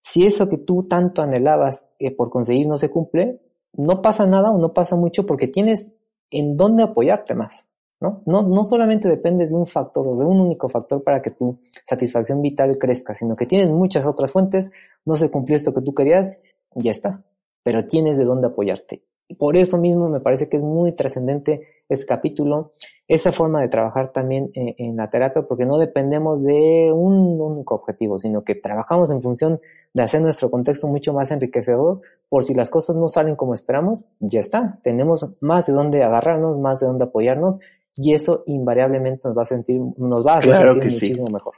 Speaker 2: Si eso que tú tanto anhelabas eh, por conseguir no se cumple, no pasa nada o no pasa mucho porque tienes en dónde apoyarte más. ¿no? No, no solamente dependes de un factor o de un único factor para que tu satisfacción vital crezca, sino que tienes muchas otras fuentes, no se cumplió esto que tú querías, ya está, pero tienes de dónde apoyarte. Por eso mismo me parece que es muy trascendente este capítulo, esa forma de trabajar también en, la terapia, porque no dependemos de un único objetivo, sino que trabajamos en función de hacer nuestro contexto mucho más enriquecedor, por si las cosas no salen como esperamos, ya está, tenemos más de dónde agarrarnos, más de dónde apoyarnos y eso invariablemente nos va a sentir, nos va a
Speaker 1: hacer
Speaker 2: sentir
Speaker 1: muchísimo mejor.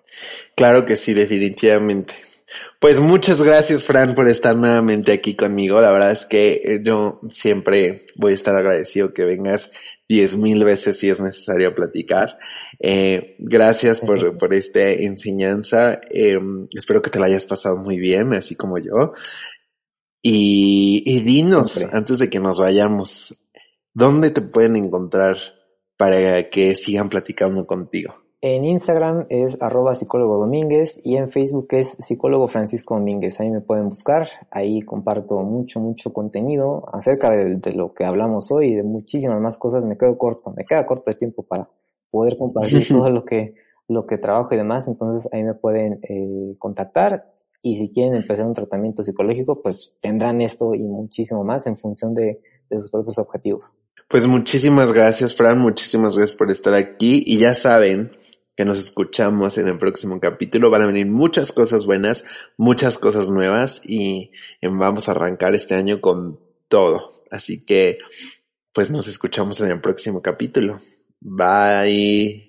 Speaker 1: Claro que sí, definitivamente. Pues muchas gracias, Fran, por estar nuevamente aquí conmigo. La verdad es que eh, yo siempre voy a estar agradecido que vengas diez mil veces si es necesario platicar. Eh, gracias por, por esta enseñanza. Eh, espero que te la hayas pasado muy bien, así como yo. Y, y dinos, antes de que nos vayamos, ¿dónde te pueden encontrar para que sigan platicando contigo?
Speaker 2: En Instagram es arroba psicólogo Domínguez y en Facebook es psicólogo Francisco Domínguez. Ahí me pueden buscar. Ahí comparto mucho, mucho contenido acerca de, lo que hablamos hoy y de muchísimas más cosas. Me quedo corto, me queda corto de tiempo para poder compartir todo lo que, lo que trabajo y demás. Entonces ahí me pueden eh, contactar y si quieren empezar un tratamiento psicológico, pues tendrán esto y muchísimo más en función de sus propios objetivos.
Speaker 1: Pues muchísimas gracias, Fran. Muchísimas gracias por estar aquí. Y ya saben que nos escuchamos en el próximo capítulo. Van a venir muchas cosas buenas, muchas cosas nuevas y vamos a arrancar este año con todo. Así que, pues nos escuchamos en el próximo capítulo. Bye.